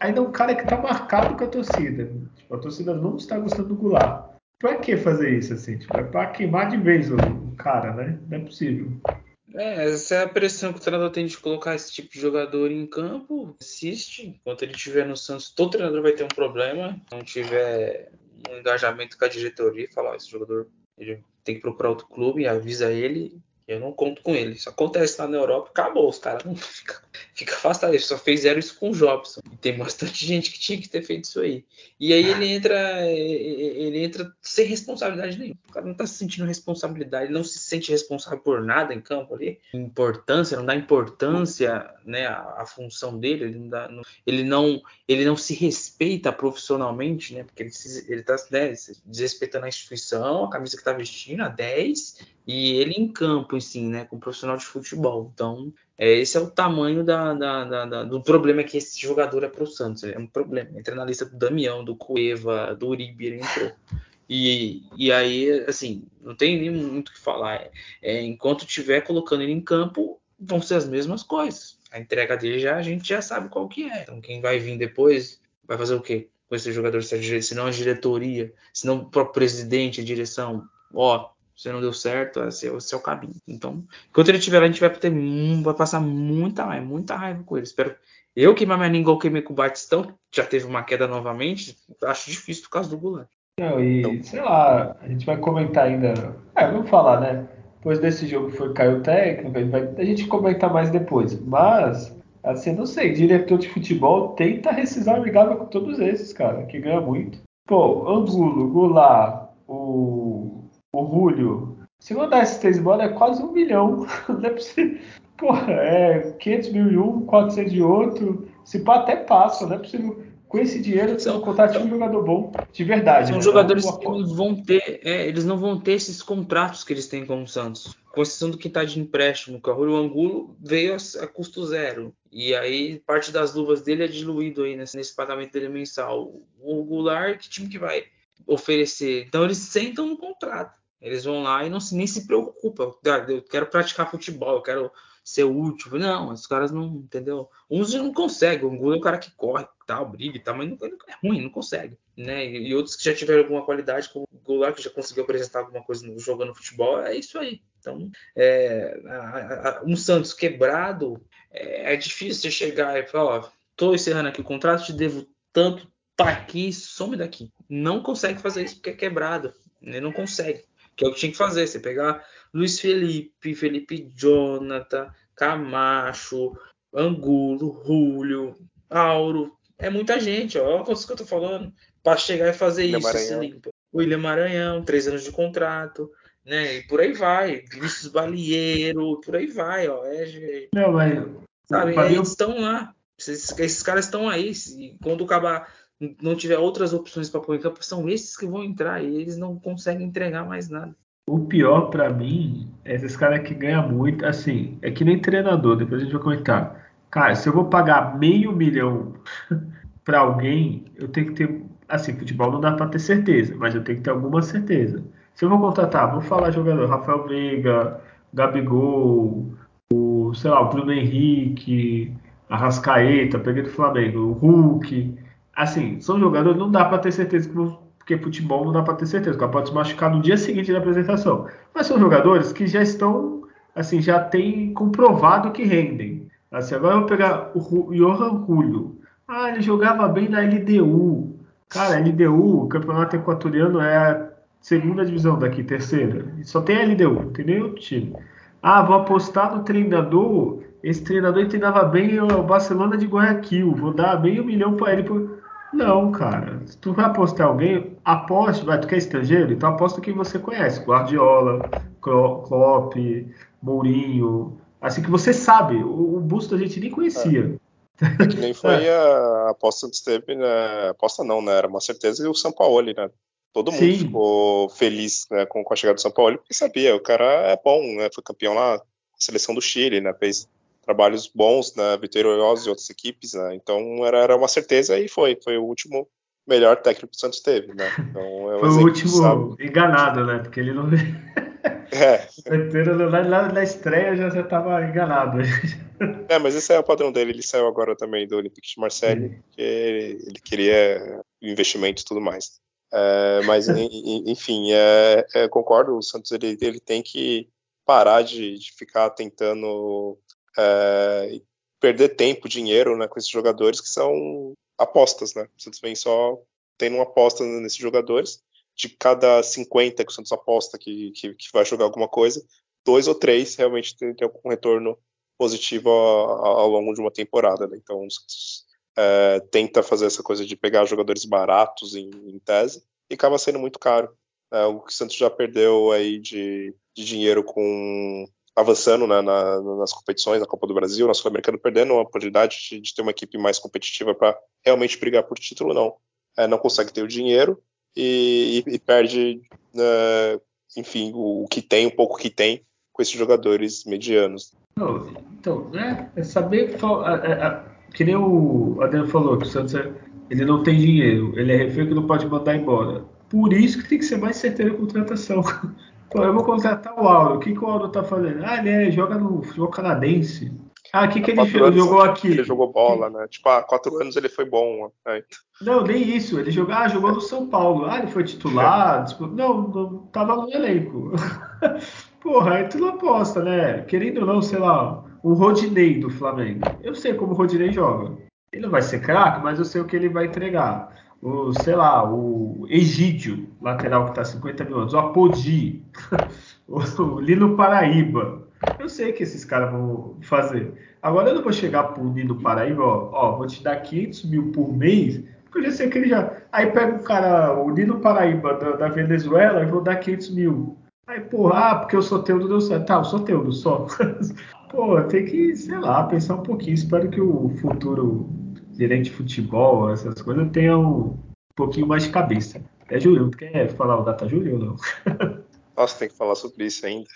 Ainda é um cara que tá marcado com a torcida. Tipo, a torcida não está gostando do Goulart. pra que fazer isso, assim? Tipo, é pra queimar de vez o, o cara, né? Não é possível. É, essa é a pressão que o treinador tem de colocar esse tipo de jogador em campo. Assiste. Enquanto ele estiver no Santos, todo treinador vai ter um problema. Não tiver um engajamento com a diretoria, falar, esse jogador ele tem que procurar outro clube, avisa ele eu não conto com ele. Isso acontece lá na Europa, acabou. Os caras não <laughs> fica, fica afastado. Ele só fizeram isso com o Jobson. E tem bastante gente que tinha que ter feito isso aí. E aí ele entra, ele entra sem responsabilidade nenhuma. O cara não tá se sentindo responsabilidade, não se sente responsável por nada em campo ali. Importância, não dá importância, né, à, função dele. Ele não, dá, não, ele não, ele não se respeita profissionalmente, né? Porque ele, ele tá né, desrespeitando a instituição, a camisa que tá vestindo, a 10 e ele em campo, assim, né, como profissional de futebol. Então, é, esse é o tamanho da, da, da, do problema que esse jogador é para o Santos. É um problema. Entra na lista do Damião, do Cueva, do Uribe, ele entrou. E, e aí, assim, não tem nem muito o que falar. É, enquanto estiver colocando ele em campo, vão ser as mesmas coisas. A entrega dele já a gente já sabe qual que é. Então, quem vai vir depois vai fazer o quê com esse jogador? Se não a diretoria, se não o próprio presidente, a direção, ó, você não deu certo, esse é, esse é o caminho. Então, enquanto ele estiver lá, a gente vai, ter, vai passar muita raiva, muita raiva com ele. Espero. Eu queimar minha língua, queimei com o Batistão, já teve uma queda novamente. Acho difícil por causa do Goulart. Não, e então, sei lá, a gente vai comentar ainda. É, vamos falar, né? Depois desse jogo foi caiu o técnico, a gente, vai, a gente comenta mais depois. Mas, assim, não sei, diretor de futebol tenta rescisar amigável com todos esses, cara, que ganha muito. Pô, Angulo, Goulart, o o Julio. Se mandar esses três embora, é quase um milhão. <laughs> Não é possível. Porra, é 500 mil de um, 400 de outro. Se pá, até passa, não é possível. Com esse dinheiro, você não contratar um jogador bom, de verdade. São né? jogadores que não vão ter, é, eles não vão ter esses contratos que eles têm com o Santos. Com exceção do que está de empréstimo, que é o Julio Angulo veio a, a, custo zero. E aí, parte das luvas dele é diluído aí nesse, nesse pagamento dele mensal. O Goulart, que time que vai oferecer? Então, eles sentam no contrato. Eles vão lá e não se, nem se preocupam. Eu quero praticar futebol, eu quero ser útil. Não, os caras não, entendeu? Uns não conseguem. O Gula é o cara que corre, tal, briga e tal, mas não, é ruim, não consegue. Né? E, e, outros que já tiveram alguma qualidade, como o Goulart, que já conseguiu apresentar alguma coisa no, jogando futebol, é isso aí. Então, é, a, a, um Santos quebrado, é, é, difícil você chegar e falar, ó, tô encerrando aqui o contrato, te devo tanto, tá aqui, some daqui. Não consegue fazer isso porque é quebrado. Ele não consegue que é o que tinha que fazer. Você pegar Luiz Felipe, Felipe Jonathan, Camacho, Angulo, Julio, Auro. É muita gente, ó. Olha quantos que eu tô falando. Para chegar e fazer William isso, Maranhão. limpa. William Maranhão, três anos de contrato, né? E por aí vai. Vinícius Balieiro, por aí vai, ó. É, Não, mas. Sabe, eles estão lá. Esses, esses caras estão aí. Quando acabar não tiver outras opções para pôr em campo, são esses que vão entrar e eles não conseguem entregar mais nada. O pior para mim é esses caras que ganham muito, assim, é que nem treinador, depois a gente vai comentar. Cara, se eu vou pagar meio milhão <laughs> para alguém, eu tenho que ter, assim, futebol não dá para ter certeza, mas eu tenho que ter alguma certeza. Se eu vou contratar, vou falar jogador, Rafael Veiga, Gabigol, o, sei lá, o Bruno Henrique, Arrascaeta, peguei do Flamengo, o Hulk, assim, são jogadores, não dá para ter certeza que porque futebol não dá para ter certeza, o cara pode se machucar no dia seguinte da apresentação. Mas são jogadores que já estão, assim, já tem comprovado que rendem. Assim, agora eu vou pegar o Johan Julio. Ah, ele jogava bem na LDU. Cara, LDU, o campeonato equatoriano é a segunda divisão daqui, terceira. Só tem LDU, não tem nem outro time. Ah, vou apostar no treinador. Esse treinador treinava bem o Barcelona de Guayaquil. Vou dar meio milhão para ele. Por... Não, cara. Se tu vai apostar alguém, aposte, vai, tu quer estrangeiro? Então aposta quem você conhece. Guardiola, Klopp, Mourinho. Assim que você sabe. O, o Busto a gente nem conhecia. É, que nem foi <laughs> é. a aposta que teve, né? Aposta não, né? Era uma certeza e o São Paulo, né? Todo mundo Sim. ficou feliz né, com, com a chegada do São Paulo, porque sabia, o cara é bom, né? Foi campeão lá, seleção do Chile, né? Fez trabalhos bons, né, vitoriosos de outras equipes, né? Então era, era uma certeza e foi, foi o último melhor técnico que o Santos teve, né? Então, é <laughs> foi o último sabe. enganado, né? Porque ele não <laughs> é. lá, lá na estreia já estava enganado. É, mas esse é o padrão dele. Ele saiu agora também do Olympique de Marseille, que ele, ele queria investimento e tudo mais. É, mas, <laughs> enfim, é, é, concordo, o Santos ele, ele tem que parar de, de ficar tentando é, perder tempo, dinheiro né, com esses jogadores que são apostas, né? O Santos vem só tendo uma aposta nesses jogadores. De cada 50 que o Santos aposta que, que, que vai jogar alguma coisa, dois ou três realmente tem, tem um retorno positivo ao, ao, longo de uma temporada. Né? Então, o Santos é, tenta fazer essa coisa de pegar jogadores baratos em, em tese e acaba sendo muito caro. É, o que o Santos já perdeu aí de, de dinheiro com avançando na, na, nas competições, na Copa do Brasil, na Sul-Americana, perdendo a oportunidade de, de, ter uma equipe mais competitiva para realmente brigar por título, não. É, não consegue ter o dinheiro e, e, e perde, uh, enfim, o, o, que tem, um pouco que tem com esses jogadores medianos. Então, é, é saber. É, que nem o Adriano falou, que o Santos é, ele não tem dinheiro, ele é refém que não pode mandar embora. Por isso que tem que ser mais certeiro a contratação. <laughs> Pô, eu vou contratar o Auro. O que, que o Auro tá fazendo? Ah, ele é, joga no canadense. Ah, o que, que ele jogou aqui? Ele jogou bola, né? Tipo, há quatro anos ele foi bom. Né? Não, nem isso. Ele jogou, ah, jogou no São Paulo. Ah, ele foi titular. É. Não, não tava no elenco. <laughs> Porra, aí tu não aposta, né? Querendo ou não, sei lá, o Rodinei do Flamengo. Eu sei como o Rodinei joga. Ele não vai ser craque, mas eu sei o que ele vai entregar. O, sei lá, o Egídio, lateral que tá 50 mil anos. O Apodi. <laughs> o Lino Paraíba. Eu sei que esses caras vão fazer. Agora eu não vou chegar pro Nino Paraíba, ó, ó, vou te dar 500 mil por mês, porque eu já sei que ele já. Aí pega o cara, o Nino Paraíba da, da Venezuela, e vou dar 500 mil. Aí, porra, ah, porque eu sou teudo, deu certo. Tá, eu sou teudo só. <laughs> Pô, tem que, sei lá, pensar um pouquinho. Espero que o futuro gerente de futebol, essas coisas, tenha um pouquinho mais de cabeça. É Júlio, quer falar o Data Júlio ou não? <laughs> Nossa, tem que falar sobre isso ainda.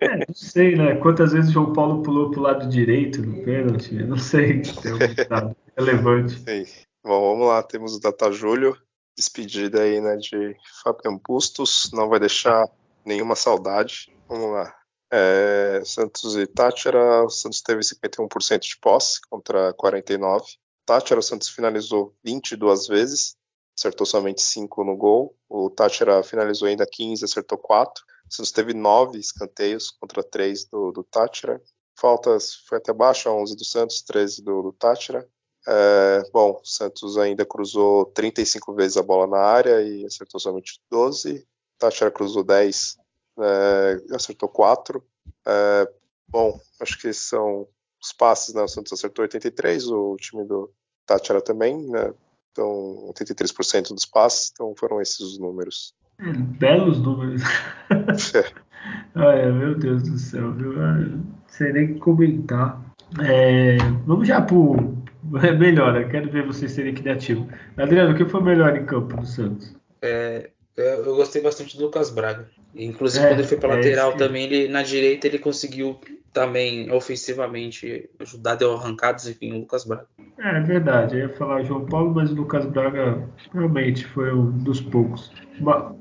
É, não sei, né? Quantas vezes o João Paulo pulou pro lado direito no pênalti? Eu não sei se um dado relevante. <laughs> Bom, vamos lá. Temos o Data Júlio, despedida aí, né, de Fabian Bustos. Não vai deixar nenhuma saudade. Vamos lá. É, Santos e Tátira, o Santos teve 51% de posse contra 49. Tátira, o Santos finalizou 22 vezes, acertou somente 5 no gol. O Tátira finalizou ainda 15, acertou 4. O Santos teve 9 escanteios contra 3 do, do Tátira. Faltas foi até baixo, 11 do Santos, 13 do, do Tátira. É, bom, o Santos ainda cruzou 35 vezes a bola na área e acertou somente 12. Tátira cruzou 10 é, acertou 4. É, bom, acho que são os passes, né? O Santos acertou 83, o time do Tátira também, né? Então, 83% dos passes, então foram esses os números. É, belos números. <laughs> Ai, meu Deus do céu, viu? Não sei nem comentar. É, vamos já pro. <laughs> Melhor, quero ver vocês serem criativos. Adriano, o que foi melhor em campo do Santos? É, eu gostei bastante do Lucas Braga. Inclusive, é, quando ele foi para é lateral que... também, ele, na direita ele conseguiu também ofensivamente ajudar, deu arrancadas, enfim, o Lucas Braga. É, é verdade, eu ia falar João Paulo, mas o Lucas Braga realmente foi um dos poucos.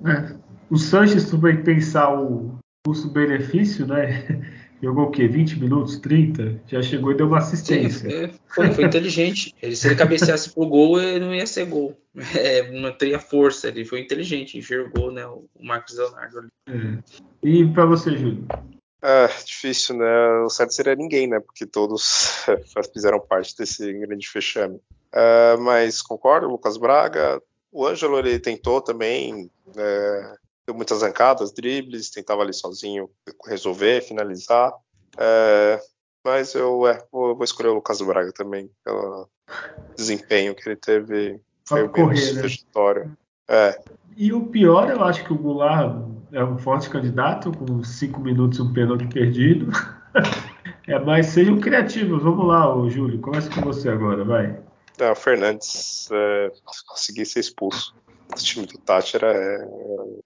É, o Sanches, tu vai pensar o custo-benefício, né? <laughs> Jogou o quê? 20 minutos? 30? Já chegou e deu uma assistência. Sim, foi, foi inteligente. Ele, se ele cabeceasse pro gol, ele não ia ser gol. É, não teria força. Ele foi inteligente, enxergou né, o Marcos Leonardo ali. É. E para você, Júlio? É, difícil, né? O certo seria ninguém, né? Porque todos <laughs> fizeram parte desse grande fechame. É, mas concordo, Lucas Braga. O Ângelo ele tentou também, é, deu muitas zancadas, dribles, tentava ali sozinho resolver, finalizar. É, mas eu é, vou, vou, escolher o Lucas Braga também, pelo desempenho que ele teve. Foi correr, né? É. E o pior, eu acho que o Goulart é um forte candidato, com cinco minutos e um pênalti perdido. <laughs> é, mas sejam criativos. Vamos lá, ô, Júlio. Começa com você agora, vai. É, o Fernandes é, conseguir ser expulso do time do Tátira é, é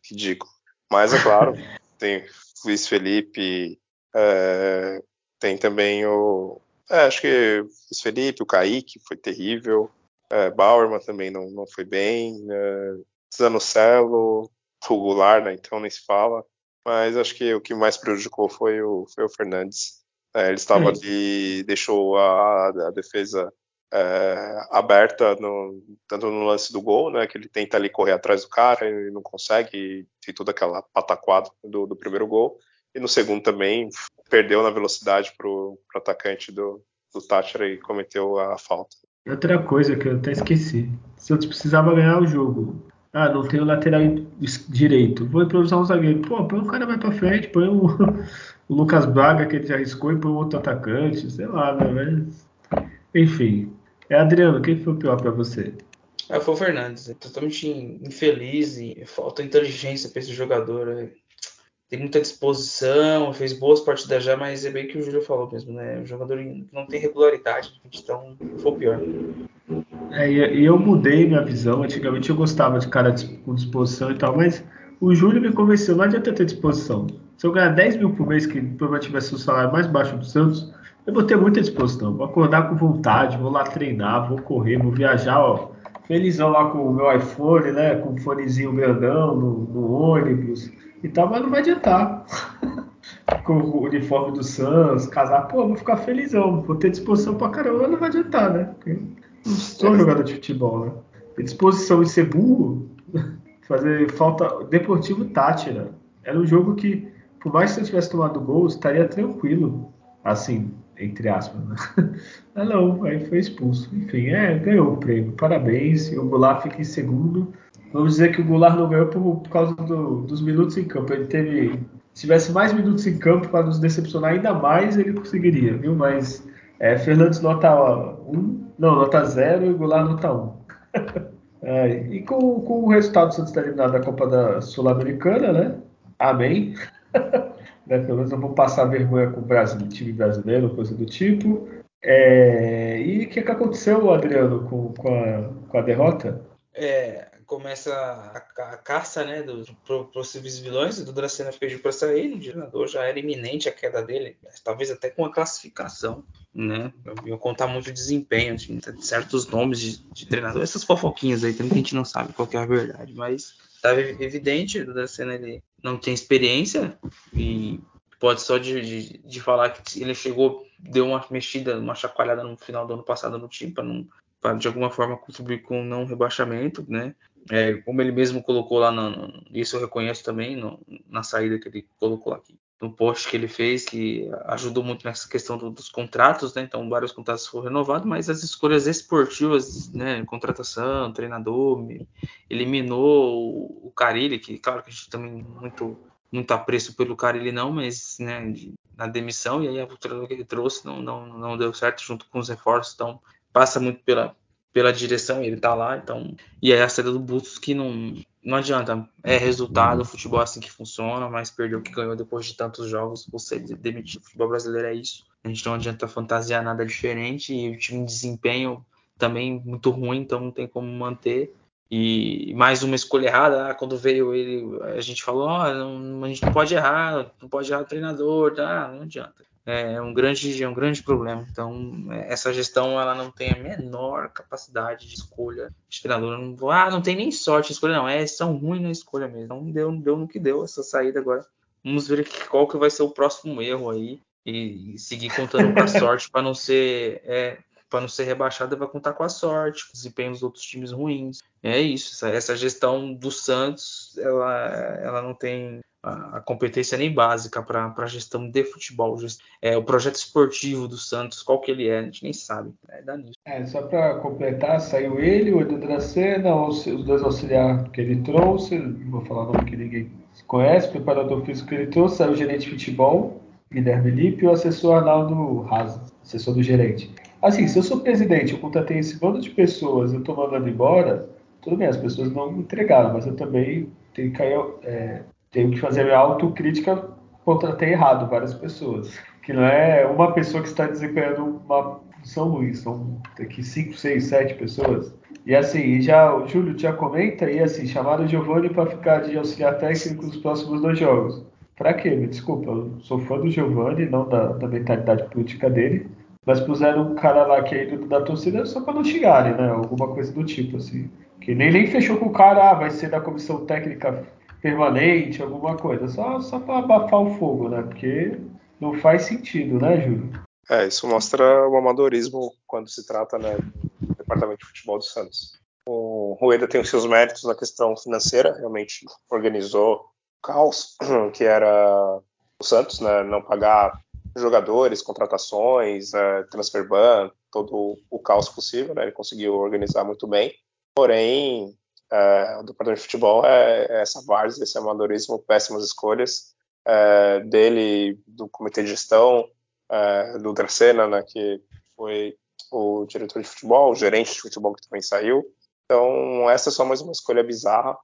ridículo. Mas é claro, <laughs> tem Luiz Felipe, é, tem também o. É, acho que Luiz Felipe, o Kaique foi terrível. É, Bauerman também não, não foi bem. É, Zanocelo, o Goulart, né, então nem se fala. Mas acho que o que mais prejudicou foi o, foi o Fernandes. É, ele estava ali, deixou a, a defesa é, aberta, no, tanto no lance do gol, né, que ele tenta ali correr atrás do cara e não consegue, e tem toda aquela pataquada do, do primeiro gol. E no segundo também perdeu na velocidade para o atacante do, do Thatcher e cometeu a falta. Outra coisa que eu até esqueci. Santos precisava ganhar o jogo. Ah, não tem o lateral direito. Vou improvisar um zagueiro. Pô, põe um cara mais pra frente, põe o, <laughs> o Lucas Braga que ele já arriscou e põe outro atacante, sei lá, né? Mas... Enfim. É Adriano, quem foi o pior para você? Ah, foi o Fernandes. É totalmente infeliz e falta inteligência para esse jogador. Tem muita disposição, fez boas partidas já, mas é bem que o Júlio falou mesmo, né? Um jogador não tem regularidade, então foi o pior. É, e eu mudei minha visão. Antigamente eu gostava de cara com disposição e tal, mas o Júlio me convenceu. Não adianta ter disposição. Se eu ganhar 10 mil por mês, que provavelmente ser o salário mais baixo do Santos, eu vou ter muita disposição. Vou acordar com vontade, vou lá treinar, vou correr, vou viajar, ó. Felizão lá com o meu iPhone, né? Com o fonezinho grandão no, no ônibus e tal, mas não vai adiantar. com o uniforme do Santos, casar, pô, vou ficar felizão, vou ter disposição pra caramba, não vai adiantar, né? Porque não sou jogador de futebol, né? Ter disposição em ser burro, <laughs> fazer falta. Deportivo Tátira. Era um jogo que, por mais que eu tivesse tomado gol, estaria tranquilo. Assim, entre aspas, né? <laughs> Ah, não, aí foi expulso. Enfim, é, ganhou o prêmio. Parabéns. E o Goulart fica em segundo. Vamos dizer que o Goulart não ganhou por, por causa do, dos minutos em campo. Ele teve. Se tivesse mais minutos em campo para nos decepcionar ainda mais, ele conseguiria, viu? Mas é, Fernandes nota 1, não, nota 0 e Goulart nota 1. <laughs> é, e com, com o resultado do Santos eliminado da Copa da Sul-Americana, né? Amém. <laughs> né? Pelo menos não vou passar vergonha com o Brasil, time brasileiro, coisa do tipo. É, e o que, que aconteceu, Adriano, com, com, a, com a derrota? É, começa a, a, caça né, dos possíveis vilões. O Dracena pediu para sair, o treinador já era iminente a queda dele, talvez até com a classificação. Né? Eu contar muito o desempenho de certos nomes de, de treinador, essas fofoquinhas aí também que a gente não sabe qual é a verdade, mas estava evidente, o Dracena ele não tem experiência e pode só de, de, de, falar que ele chegou, deu uma mexida, uma chacoalhada no final do ano passado no time para de alguma forma contribuir com o não rebaixamento, né? É, como ele mesmo colocou lá, no, isso eu reconheço também no, na saída que ele colocou aqui, no post que ele fez, que ajudou muito nessa questão do, dos contratos, né? Então, vários contratos foram renovados, mas as escolhas esportivas, né? Contratação, treinador, eliminou o, Carilli, que, claro, que a gente também muito muito apreço pelo Carilli não, mas né, na demissão, e aí a treinador que ele trouxe não, não, não deu certo junto com os reforços, então passa muito pela, pela direção, ele tá lá, então. E aí a saída do Bustos que não, não adianta. É resultado, o futebol é assim que funciona, mas perdeu o que ganhou depois de tantos jogos, você demitir. O futebol brasileiro é isso. A gente não adianta fantasiar nada diferente e o time de desempenho também muito ruim, então não tem como manter. E mais uma escolha errada, ah, quando veio ele, a gente falou, oh, não, a gente não pode errar, não pode errar o treinador, tá? não adianta é um grande, é um grande problema. Então, é, essa gestão ela não tem a menor capacidade de escolha de treinador. Não, ah, não tem nem sorte de escolha, não. É, são ruins na escolha mesmo. Não deu, deu no que deu essa saída agora. Vamos ver qual que vai ser o próximo erro aí e, e seguir contando com a <laughs> sorte para não ser é, para não ser rebaixado vai contar com a sorte, com o desempenho dos outros times ruins. É isso. Essa, essa gestão do Santos ela, ela não tem a, competência nem básica para a gestão de futebol. É, o projeto esportivo do Santos, qual que ele é, a gente nem sabe. É, dá nisso. É, só para completar, saiu ele, o Edu Dracena, os, os dois auxiliares que ele trouxe, vou falar o nome que ninguém conhece, o preparador físico que ele trouxe, saiu o gerente de futebol, Guilherme Lippe, e o assessor Arnaldo Raza, assessor do gerente. Assim, se eu sou presidente, eu contratei esse bando de pessoas, eu estou mandando embora, tudo bem, as pessoas não entregaram, mas eu também tenho que cair, é, tenho que fazer a autocrítica, contratei errado várias pessoas. Que não é uma pessoa que está desempenhando uma função ruim, são aqui 5, 6, 7 pessoas. E assim, já o Júlio já comenta, e assim, chamaram o Giovanni para ficar de auxiliar técnico nos próximos dois jogos. Para quê? Me desculpa, eu sou fã do Giovanni, não da, da mentalidade política dele, mas puseram um cara lá que é ídolo da torcida só para não xingarem, né? Alguma coisa do tipo, assim. Que nem, nem fechou com o cara, ah, vai ser da comissão técnica permanente, alguma coisa, só, só para abafar o fogo, né? Porque não faz sentido, né, Júlio? É, isso mostra o amadorismo quando se trata né, do departamento de futebol do Santos. O Rueda tem os seus méritos na questão financeira, realmente organizou o caos <clears throat> que era o Santos, né, não pagar jogadores, contratações, é, transfer ban, todo o caos possível, né, ele conseguiu organizar muito bem. Porém, é, o departamento de futebol é, é essa várzea, esse amadorismo, péssimas escolhas é, dele, do comitê de gestão, do Dracena, né, que foi o diretor de futebol, o gerente de futebol que também saiu. Então, essa é só mais uma escolha bizarra.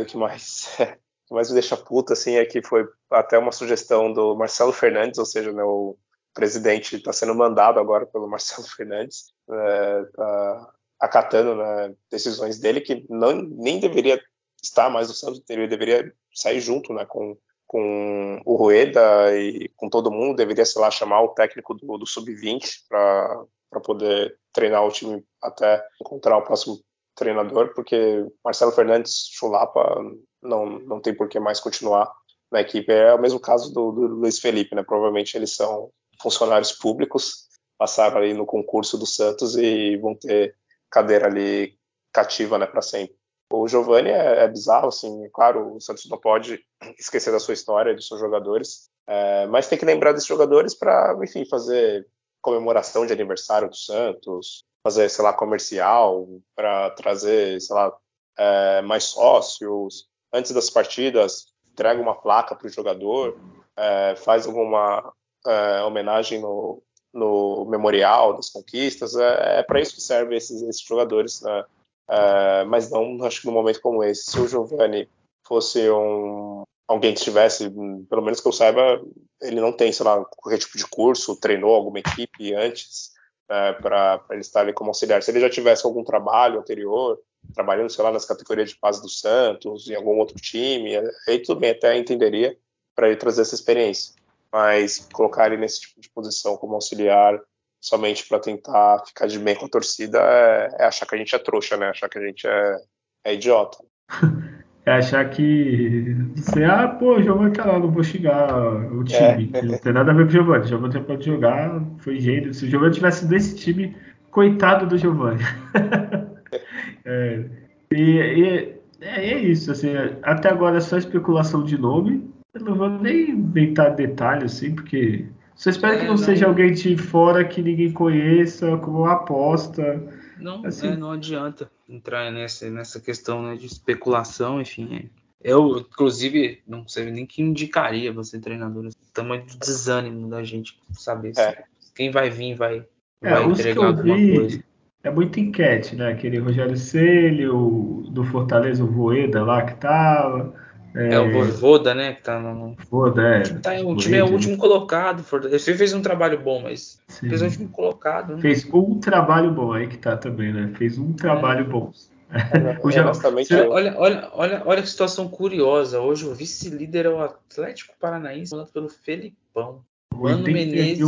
O que mais, <laughs> que mais me deixa puta assim, é que foi até uma sugestão do Marcelo Fernandes, ou seja, né, o presidente está sendo mandado agora pelo Marcelo <laughs> Fernandes, é, tá acatando né, decisões dele que não, nem deveria estar mais no Santos, ele deveria sair junto né, com, com o Rueda e com todo mundo, deveria, sei lá, chamar o técnico do, do Sub-20 para poder treinar o time até encontrar o próximo treinador, porque Marcelo Fernandes Chulapa não, não tem por que mais continuar na equipe. É o mesmo caso do, do Luiz Felipe, né? Provavelmente eles são funcionários públicos, passaram ali no concurso do Santos e vão ter cadeira ali cativa, né, para sempre. O Giovani é, é, bizarro, assim, claro, o Santos não pode <clears throat> esquecer da sua história, dos seus jogadores, é, mas tem que lembrar desses jogadores para, enfim, fazer comemoração de aniversário do Santos, fazer, sei lá, comercial, para trazer, sei lá, é, mais sócios. Antes das partidas, entrega uma placa para o jogador, é, faz alguma é, homenagem no, no memorial das conquistas. É, é para isso que servem esses, esses jogadores, né? É, mas não, acho que num momento como esse, se o Giovanni fosse um alguém que estivesse, pelo menos que eu saiba, ele não tem, sei lá, qualquer tipo de curso, treinou alguma equipe antes é, para ele estar ali como auxiliar. Se ele já tivesse algum trabalho anterior, trabalhando, sei lá, nas categorias de paz do Santos, em algum outro time, aí tudo bem, até entenderia para ele trazer essa experiência mas colocar ele nesse tipo de posição como auxiliar somente para tentar ficar de bem com a torcida é, é, achar que a gente é trouxa, né? Achar que a gente é, é idiota. <laughs> É achar que você, ah, pô, o Giovanni tá lá, não vou xingar o time. É. Não tem nada a ver com o Giovanni. O Giovanni já pode jogar, foi gênio. Se o Giovanni tivesse desse time, coitado do Giovanni. <laughs> é, e, e é, é, isso, assim, até agora é só especulação de nome. Eu não vou nem inventar detalhes assim, porque. Só espero é, que não, não, seja alguém de fora que ninguém conheça, como aposta. Não, assim. é, não adianta entrar nessa, nessa questão né, de especulação, enfim. É. Eu, inclusive, não sei nem que indicaria você treinador. O tamanho do desânimo da gente saber é. quem vai vir vai, é, vai entregar alguma vi, coisa. É muita enquete, né? Aquele Rogério Célio, do Fortaleza, o Voeda lá que tava. É, é o Voivoda, né? Que tá no. Voda, é. Tá, o time é o último colocado. Ele fez um trabalho bom, mas Sim. fez o último colocado. Né? Fez um trabalho bom, aí que tá também, né? Fez um trabalho é. bom. É, <laughs> já, você... olha, olha, olha, olha que situação curiosa. Hoje o vice-líder é o Atlético Paranaense, comandado pelo Felipão. O Mano Menezes,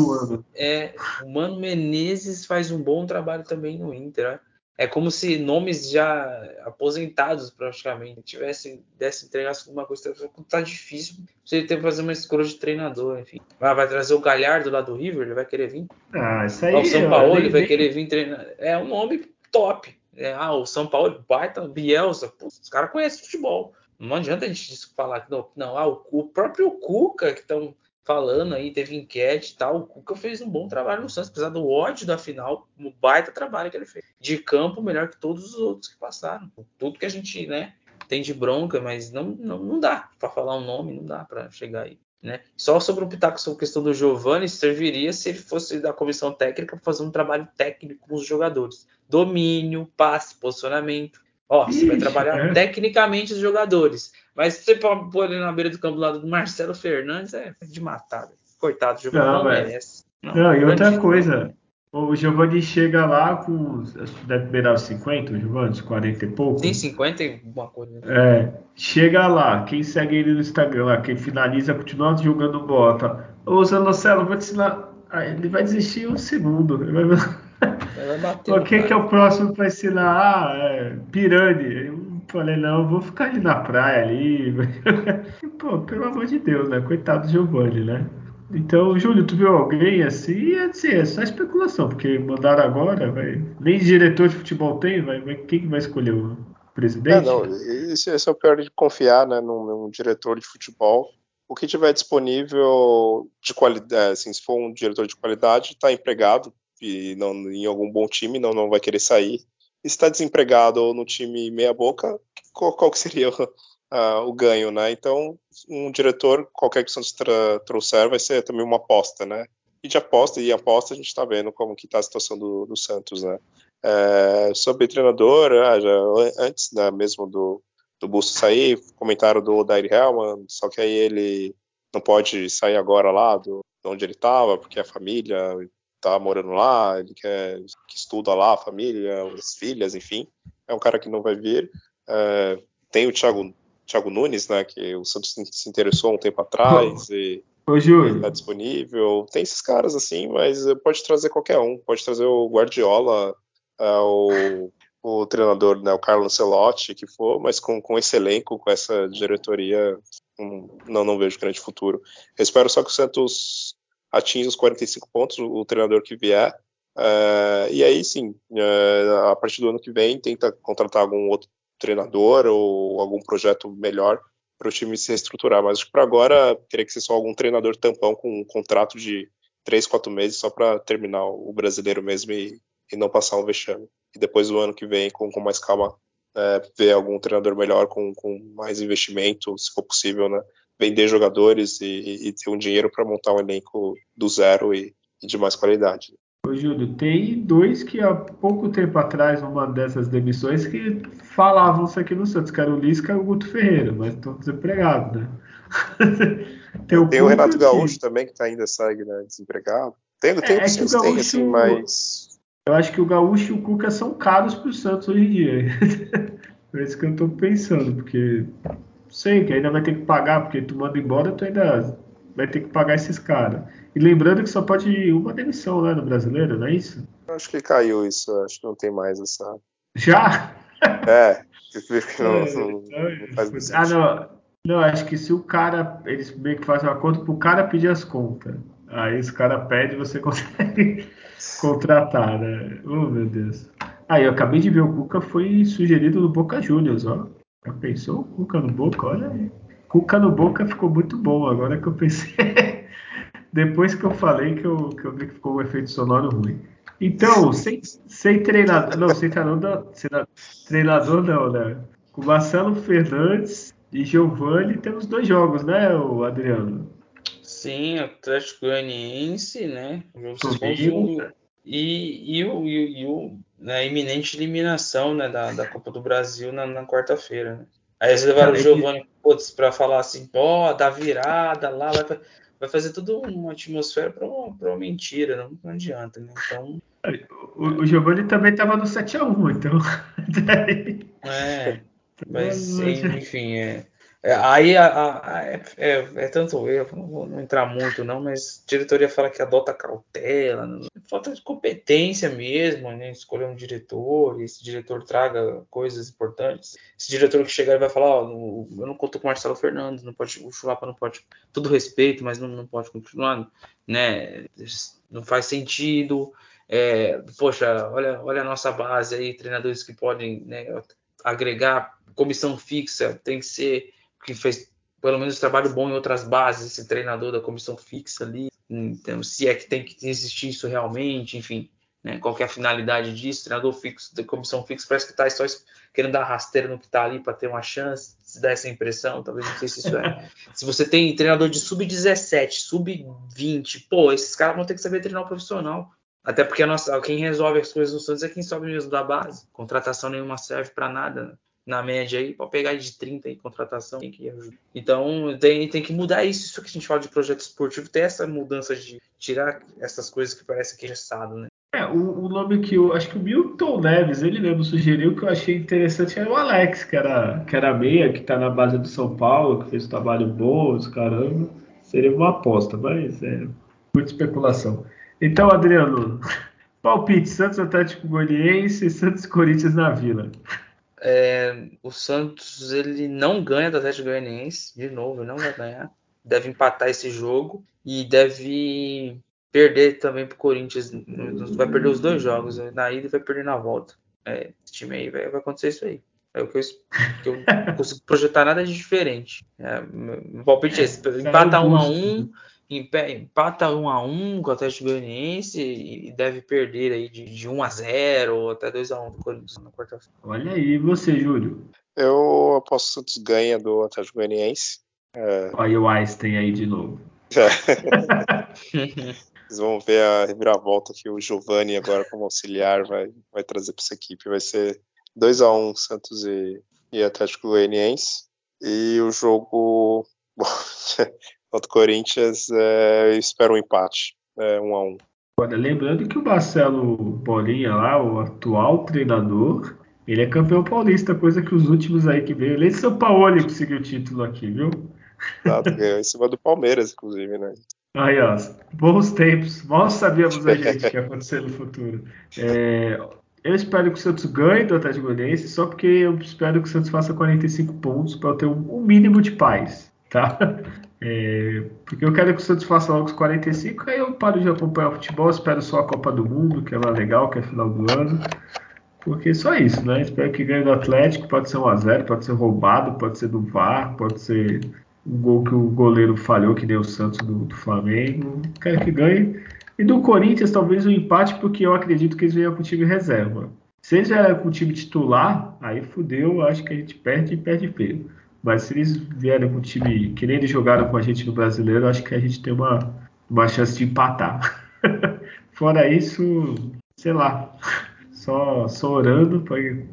é, o Mano Menezes faz um bom trabalho também no Inter. Né? É como se nomes já aposentados praticamente tivessem desse entregasse alguma coisa. Tá difícil você ter que fazer uma escolha de treinador, enfim. Vai, vai trazer o Galhardo lá do River, ele vai querer vir. Ah, isso aí. O São Paulo ele vai querer vir treinar. É um nome top. É, ah, o São Paulo, baita, Bielsa, pô, os caras conhecem futebol. Não adianta a gente falar que não, não ah, o, o próprio Cuca que estão falando aí, teve enquete e tal. O Cuca fez um bom trabalho no Santos, apesar do ódio da final, um baita trabalho que ele fez. De campo, melhor que todos os outros que passaram. Tudo que a gente, né, tem de bronca, mas não, não, não dá para falar um nome, não dá para chegar aí. Né? Só sobre o Pitaco sobre a questão do Giovanni, serviria se ele fosse da comissão técnica para fazer um trabalho técnico com os jogadores. Domínio, passe, posicionamento. Ó, Ixi, você vai trabalhar é. tecnicamente os jogadores. Mas se você pôr ele na beira do campo do lado do Marcelo Fernandes, é de matada. Coitado, o Giovanni não, não merece. Não, não, e outra coisa, o Giovanni chega lá com. Deve beirar os 50, o Giovanni, 40 e pouco. Sim, 50 e alguma coisa. Né? É. Chega lá, quem segue ele no Instagram, lá, quem finaliza, continua jogando bola. Tá? Ô, Zanocelo, vou te ensinar. Ah, ele vai desistir um segundo. Ele vai... o que, que é o próximo para ensinar? Ah, é, Pirani. Eu falei, não, eu vou ficar ali na praia ali. <laughs> Pô, pelo amor de Deus, né? Coitado do Giovanni, né? Então, Júlio, tu viu alguém assim? É, assim, é só especulação, porque mandaram agora, vai. Nem diretor de futebol tem, vai, vai quem vai escolher o presidente? É, não, esse, esse é o pior de confiar né, num, num diretor de futebol. O que tiver disponível de qualidade, assim, se for um diretor de qualidade, está empregado e não, em algum bom time, não, não vai querer sair. E se está desempregado ou no time meia boca, qual, qual que seria uh, o ganho, né? Então, um diretor, qualquer que o Santos trouxer, vai ser também uma aposta, né? E de aposta, e aposta a gente está vendo como que está a situação do, do Santos, né? É, sobre treinador, ah, já, antes né, mesmo do, do Busto sair, comentaram do Odair Hellman, só que aí ele não pode sair agora lá do, de onde ele estava, porque a família está morando lá, ele quer que estuda lá, a família, as filhas, enfim. É um cara que não vai vir. É, tem o Thiago Thiago Nunes, né, que o Santos se interessou um tempo atrás e está disponível. Tem esses caras assim, mas pode trazer qualquer um. Pode trazer o Guardiola, uh, o, o, treinador, né, o Carlo Ancelotti, que for, mas com, com esse elenco, com essa diretoria, um, não, não vejo grande futuro. Eu espero só que o Santos atinja os 45 pontos, o, o treinador que vier. Uh, e aí sim, uh, a partir do ano que vem, tenta contratar algum outro treinador ou algum projeto melhor para o time se reestruturar. Mas acho que para agora teria que ser só algum treinador tampão com um contrato de três, quatro meses só para terminar o brasileiro mesmo e, e, não passar um vexame. E depois do ano que vem, com, com mais calma, é, ver algum treinador melhor com, com, mais investimento, se for possível, né? Vender jogadores e, e ter um dinheiro para montar um elenco do zero e, e de mais qualidade. Ô, Júlio, tem dois que há pouco tempo atrás, numa dessas demissões, que falavam isso aqui no Santos, que era o Lisca e o Guto Ferreira, mas estão desempregados, né? <laughs> tem o, tem o Renato Gaúcho também, que tá ainda segue né, desempregado. Tem, tem é, é que o Gaúcho, tem, assim, mas... Eu acho que o Gaúcho e o Cuca são caros para o Santos hoje em dia. <laughs> é isso que eu estou pensando, porque sei que ainda vai ter que pagar, porque tu manda embora, tu ainda vai ter que pagar esses caras. E lembrando que só pode ir uma demissão né, no brasileiro, não é isso? Acho que caiu isso, acho que não tem mais essa. Já? <laughs> É, não, <laughs> é, não, não faz Ah, não. Não, acho que se o cara. Eles meio que fazem um acordo pro cara pedir as contas. Aí esse cara pede você <laughs> consegue contratar, né? Oh, meu Deus. Aí, eu acabei de ver o Cuca foi sugerido no Boca Juniors, ó. Já pensou o Cuca no Boca? Olha aí. Cuca no Boca ficou muito bom, agora que eu pensei. <laughs> Depois que eu falei que eu, que eu vi que ficou um efeito sonoro ruim. Então, sem, sem treinador. Não, sem treinador, sem treinador não, né? Com Marcelo Fernandes e Giovanni temos dois jogos, né, o Adriano? Sim, Atlético Goianiense, né? E, e, e, e o na iminente eliminação né, da, da Copa do Brasil na, na quarta-feira. Né? Aí eles levaram o Giovanni para falar assim, ó, oh, dá virada lá, vai, vai fazer toda uma atmosfera para uma, uma, mentira, não, não adianta, né? Então. O, o Giovanni também estava no 7x1, então. <laughs> é, mas enfim, é, é, aí a, a, é, é, é, tanto erro, não vou não entrar muito não, mas a diretoria fala que adota cautela, falta de competência mesmo, né? Escolher um diretor, e esse diretor traga coisas importantes. Esse diretor que chegar vai falar, oh, eu não conto com o Marcelo Fernandes, não pode, o Chulapa não pode, todo respeito, mas não, não pode continuar, né? Não faz sentido. É, poxa, olha, olha a nossa base aí, treinadores que podem né, agregar comissão fixa, tem que ser que fez pelo menos trabalho bom em outras bases, esse treinador da comissão fixa ali, então, se é que tem que existir isso realmente, enfim, né, qual é a finalidade disso, treinador fixo da comissão fixa parece que está só querendo dar rasteira no que está ali para ter uma chance, se dá essa impressão, talvez não sei se isso é. <laughs> se você tem treinador de sub-17, sub-20, pô, esses caras vão ter que saber treinar o profissional. Até porque a nossa, quem resolve as coisas no Santos é quem sobe mesmo da base. Contratação nenhuma serve para nada. Né? Na média aí, para pegar de 30 em contratação. Tem que então tem, tem que mudar isso. Isso que a gente fala de projeto esportivo, tem essa mudança de tirar essas coisas que parece que é engessado, né? É, o, o, nome que eu acho que o Milton Neves, ele mesmo sugeriu que eu achei interessante era o Alex, que era, que era meia, que tá na base do São Paulo, que fez um trabalho bom, caramba. Seria uma aposta, mas é muita especulação. Então, Adriano, <laughs> palpite: Santos Atlético Goianiense e Santos Corinthians na Vila. É, o Santos ele não ganha do Atlético Goianiense, de novo, não vai ganhar. deve empatar esse jogo e deve perder também pro Corinthians. Vai perder os dois jogos, né? na ida e vai perder na volta. É, esse time aí vai, vai acontecer isso aí. É o que eu, que eu não <laughs> consigo projetar nada de diferente. É, meu palpite é esse. Empata 1 um a 1 um, empata 1 um a 1 um com o Atlético Goianiense e deve perder aí de, de 1 a 0 ou até 2 a 1 do Corinthians na quarta-feira. Olha aí, e você, Júlio? Eu aposto que o Santos ganha do Atlético Goianiense. É... Olha o Einstein aí de novo. <laughs> Vocês vão ver a reviravolta que o Giovani agora como auxiliar vai, vai trazer para essa equipe. Vai ser 2 a 1 Santos e, e Atlético Goianiense. E o jogo <laughs> bom, contra o Corinthians, é, eu espero um empate, é, 1 a 1 Olha, lembrando que o Marcelo Bolinha lá, o atual treinador, ele é campeão paulista, coisa que os últimos aí que veio, ele é São Paulo conseguiu o título aqui, viu? Exato, ganhou em cima do Palmeiras, inclusive, né? Aí, ó, bons tempos, mal sabíamos a gente que ia acontecer no futuro. É, eu espero que o Santos ganhe do Atlético Goianiense, só porque eu espero que o Santos faça 45 pontos para ter um, um, mínimo de paz, tá? É, porque eu quero que o Santos faça logo os 45, aí eu paro de acompanhar o futebol, espero só a Copa do Mundo, que é lá legal, que é final do ano. Porque só isso, né? Espero que ganhe do Atlético. Pode ser 1x0, pode ser roubado, pode ser do VAR, pode ser um gol que o goleiro falhou, que deu o Santos do, do, Flamengo. Quero que ganhe. E do Corinthians, talvez um empate, porque eu acredito que eles venham com o time reserva. Se eles com o time titular, aí fudeu, acho que a gente perde e perde feio. Mas se eles vierem com o time que nem eles jogaram com a gente no brasileiro, acho que a gente tem uma, uma chance de empatar. <laughs> Fora isso, sei lá. Só, só orando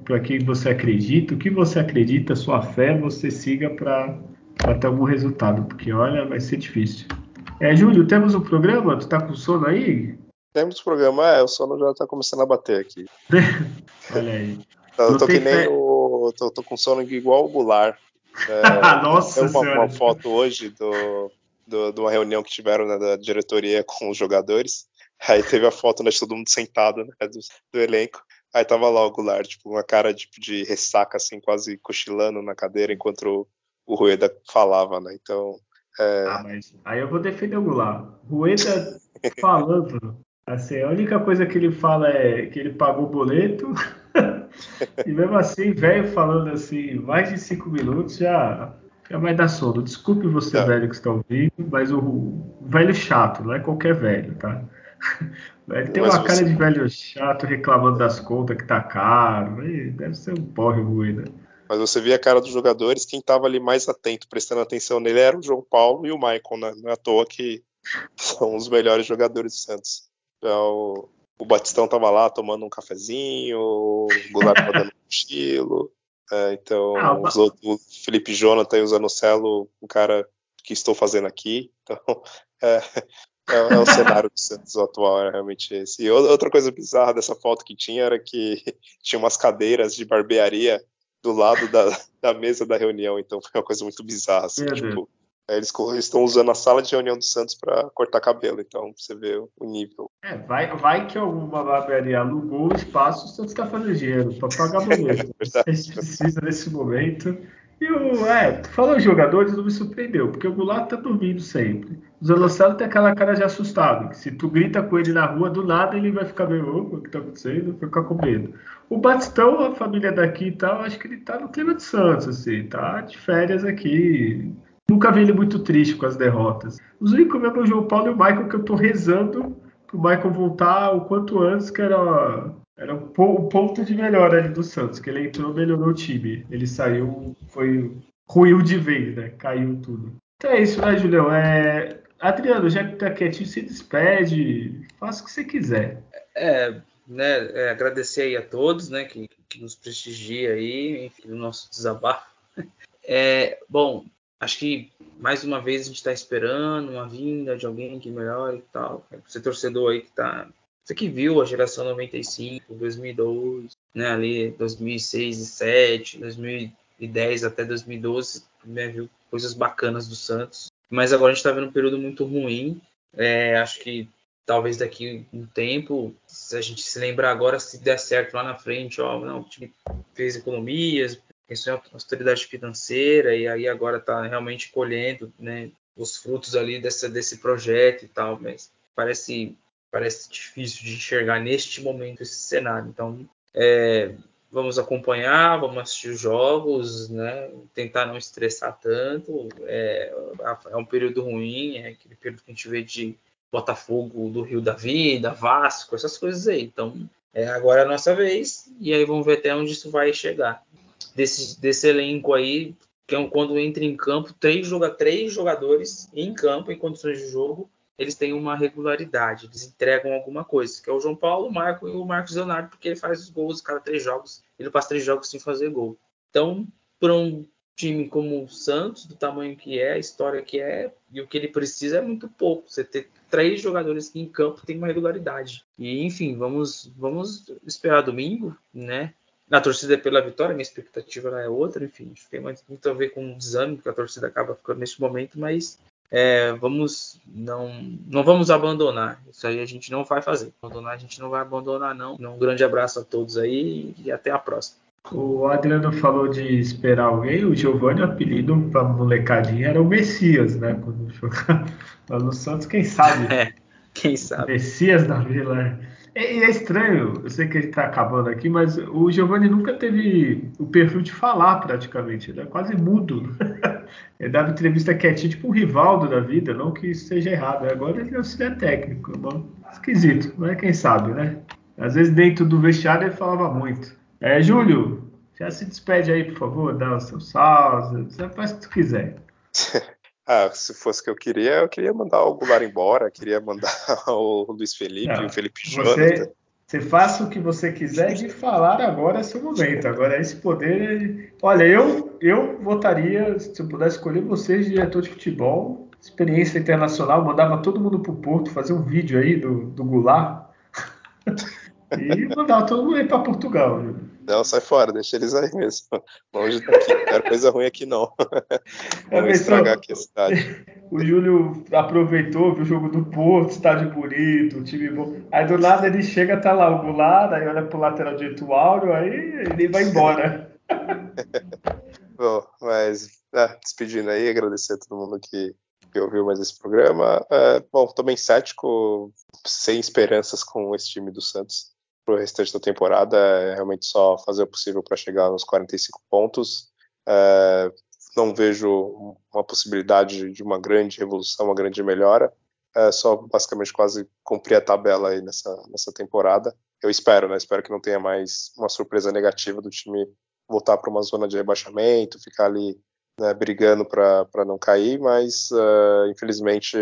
para quem você acredita, o que você acredita, sua fé, você siga para ter algum resultado, porque olha, vai ser difícil. É, Júlio, temos um programa? Tu tá com sono aí? Temos um programa, é, o sono já tá começando a bater aqui. <laughs> olha aí. Eu tô que nem o. Tô, tô, com sono igual o Goulart. É, <laughs> Nossa tem uma, uma, foto hoje do, do, de uma reunião que tiveram né, da diretoria <laughs> com os jogadores. Aí teve a foto, né, de todo mundo sentado, né, do, do elenco. Aí tava lá o Goulart, tipo, uma cara de, de ressaca, assim, quase cochilando na cadeira enquanto o, o Rueda falava, né? Então. É... Ah, mas aí eu vou defender o Goulart. Rueda falando, assim, a única coisa que ele fala é que ele pagou o boleto. <laughs> <laughs> e mesmo assim, velho falando assim, mais de cinco minutos já, já vai dar sono. Desculpe você, é. velho, que está ouvindo, mas o, o velho chato, não é qualquer velho, tá? <laughs> Ele tem Mas uma cara de velho chato reclamando das contas que tá caro. Deve ser um porre ruína. Mas você via a cara dos jogadores, quem tava ali mais atento, prestando atenção nele era o João Paulo e o Michael, né? Não é à toa que <laughs> são os melhores jogadores do Santos. Então, o Batistão tava lá tomando um cafezinho, o Goulart dando um estilo. É, então, ah, os outros, o Felipe Jonathan e o Zanocelo, o cara que estou fazendo aqui. Então, <laughs> é, é, é o cenário do Santos atual, era realmente esse. E outra coisa bizarra dessa foto que tinha era que <laughs> tinha umas cadeiras de barbearia do lado da, da mesa da reunião, então foi uma coisa muito bizarra. Assim, tipo, é, eles, eles estão usando a sala de reunião do Santos para cortar cabelo, então você vê o nível. É, vai, vai que alguma barbearia alugou o espaço, o Santos está fazendo dinheiro para pagar boleto. <laughs> É a gente precisa nesse momento e o, é, tu falou jogadores, não me surpreendeu, porque o Goulart tá dormindo sempre. O Zanocelo tem aquela cara de assustado, que se tu grita com ele na rua, do nada ele vai ficar meio, louco, o que tá acontecendo? Vai ficar com medo. O Batistão, a família daqui e tal, acho que ele tá no clima de Santos, assim, tá de férias aqui. Nunca vi ele muito triste com as derrotas. Os únicos mesmo o João Paulo e o Michael, que eu tô rezando pro Michael voltar o quanto antes, que era era o, ponto de melhora ali do Santos, que ele entrou, melhorou o time. Ele saiu, foi ruiu de vez, né? Caiu tudo. Então é isso, né, Julião? É... Adriano, já que tá quietinho, se despede, faça o que você quiser. É, né, é, agradecer aí a todos, né, que, que nos prestigia aí, enfim, o nosso desabafo. <laughs> É, bom, acho que mais uma vez a gente está esperando uma vinda de alguém que melhore e tal. Você torcedor aí que está você que viu a geração 95, 2002, né, ali 2006 e 2007, 2010 até 2012, né, viu coisas bacanas do Santos. Mas agora a gente está vendo um período muito ruim. É, acho que talvez daqui um tempo, se a gente se lembrar agora, se der certo lá na frente, ó, não, o time fez economias, questão de autoridade financeira, e aí agora está realmente colhendo, né, os frutos ali dessa, desse projeto e tal, mas parece, parece difícil de enxergar neste momento esse cenário. Então, é, vamos acompanhar, vamos assistir os jogos, né? Tentar não estressar tanto. É, é, um período ruim, é aquele período que a gente vê de Botafogo do Rio da Vida, Vasco, essas coisas aí. Então, é, agora é a nossa vez, e aí vamos ver até onde isso vai chegar. Desse, desse elenco aí, que é quando entra em campo, três, joga, três jogadores em campo, em condições de jogo, eles têm uma regularidade, eles entregam alguma coisa, que é o João Paulo, o Marco e o Marcos Leonardo, porque ele faz os gols cada três jogos, ele passa três jogos sem fazer gol. Então, para um time como o Santos, do tamanho que é, a história que é, e o que ele precisa é muito pouco. Você ter três jogadores que em campo tem uma regularidade. E enfim, vamos vamos esperar domingo, né? Na torcida é pela vitória, minha expectativa é outra, enfim, tem muito a ver com o desânimo que a torcida acaba ficando nesse momento, mas é, vamos não não vamos abandonar. Isso aí a gente não vai fazer. Abandonar a gente não vai abandonar não. Um grande abraço a todos aí e até a próxima. O Adriano falou de esperar alguém. O Giovanni, o apelido para molecadinha era o Messias, né? Quando jogava <laughs> lá no Santos, quem sabe? <laughs> É, quem sabe? Messias da Vila. É, é, estranho, eu sei que ele está acabando aqui, mas o Giovanni nunca teve o perfil de falar praticamente, ele é quase mudo. <laughs> Ele dava entrevista quietinho, tipo um Rivaldo da vida, não que isso seja errado. Agora ele é auxiliar técnico, é esquisito, é quem sabe, né? Às vezes dentro do vestiário ele falava muito. É, Júlio, já se despede aí, por favor, dá o seu salve, faz o que tu quiser. <laughs> Ah, se fosse o que eu queria, eu queria mandar o Goulart embora, queria mandar <laughs> o Luiz Felipe, Não, o Felipe você, Você faça o que você quiser de falar agora é seu momento. Agora esse poder. Olha, eu, eu votaria, se eu pudesse escolher vocês, diretor de futebol, experiência internacional, mandava todo mundo pro Porto fazer um vídeo aí do, do Goulart. <laughs> e mandava todo mundo ir para Portugal. Viu? Não, sai fora, deixa eles aí mesmo. <laughs> Longe daqui, não quero coisa ruim aqui não. Vamos <laughs> é, estragar aqui a cidade. <laughs> O Júlio aproveitou, viu o jogo do Porto, estádio bonito, time bom. Aí do nada ele chega, tá lá o Goulart, aí olha pro lateral direito o Áureo, aí ele vai embora. bom, mas ah, despedindo aí, agradecer a todo mundo que, que ouviu mais esse programa. É, bom, tô bem cético, sem esperanças com esse time do Santos para o restante da temporada é realmente só fazer o possível para chegar nos 45 pontos. É, não vejo uma possibilidade de uma grande revolução, uma grande melhora. É só basicamente quase cumprir a tabela aí nessa, nessa temporada. Eu espero, né? Espero que não tenha mais uma surpresa negativa do time voltar para uma zona de rebaixamento, ficar ali né, brigando para não cair, mas uh, infelizmente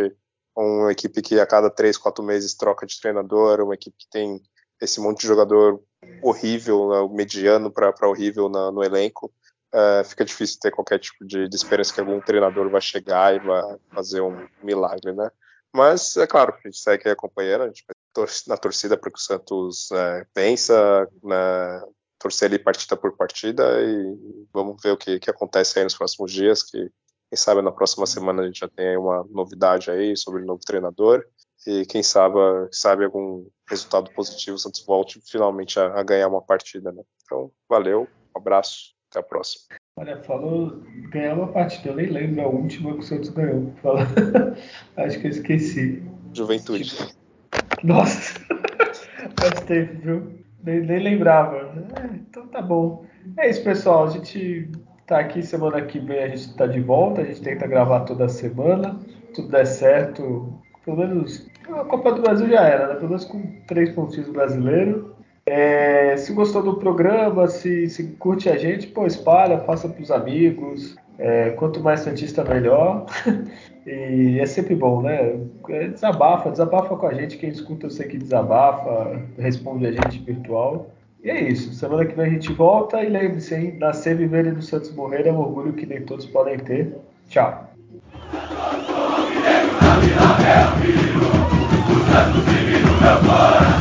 uma equipe que a cada três, quatro meses troca de treinador, uma equipe que tem esse monte de jogador horrível, né, mediano para horrível na, no elenco, uh, fica difícil ter qualquer tipo de, de, esperança que algum treinador vai chegar e vai fazer um milagre, né? Mas, é claro, a gente segue acompanhando, a gente vai na torcida para que o Santos né, pensa, né, torcer ali partida por partida e vamos ver o que, que acontece aí nos próximos dias, que quem sabe na próxima semana a gente já tem uma novidade aí sobre o novo treinador e quem sabe, sabe algum resultado positivo o Santos volte finalmente a, a, ganhar uma partida, né? Então, valeu, um abraço, até a próxima. Olha, falou ganhar uma partida, eu nem lembro a última que o Santos ganhou. Fala. <laughs> Acho que eu esqueci. Juventude. Nossa, <laughs> faz tempo, viu? Nem, nem lembrava. É, então tá bom. É isso, pessoal. A gente tá aqui semana que vem, a gente tá de volta. A gente tenta gravar toda semana. Tudo der certo, pelo menos a Copa do Brasil já era, né? pelo menos com três pontinhos brasileiro. É, se gostou do programa, se, se, curte a gente, pô, espalha, faça os amigos. É, quanto mais Santista, melhor. <laughs> e é sempre bom, né? É, desabafa, desabafa com a gente. Quem escuta, eu sei que desabafa, responde a gente virtual. E é isso. Semana que vem a gente volta. E lembre-se, hein? Nascer, viver e do Santos morrer é um orgulho que nem todos podem ter. Tchau. Tá no filho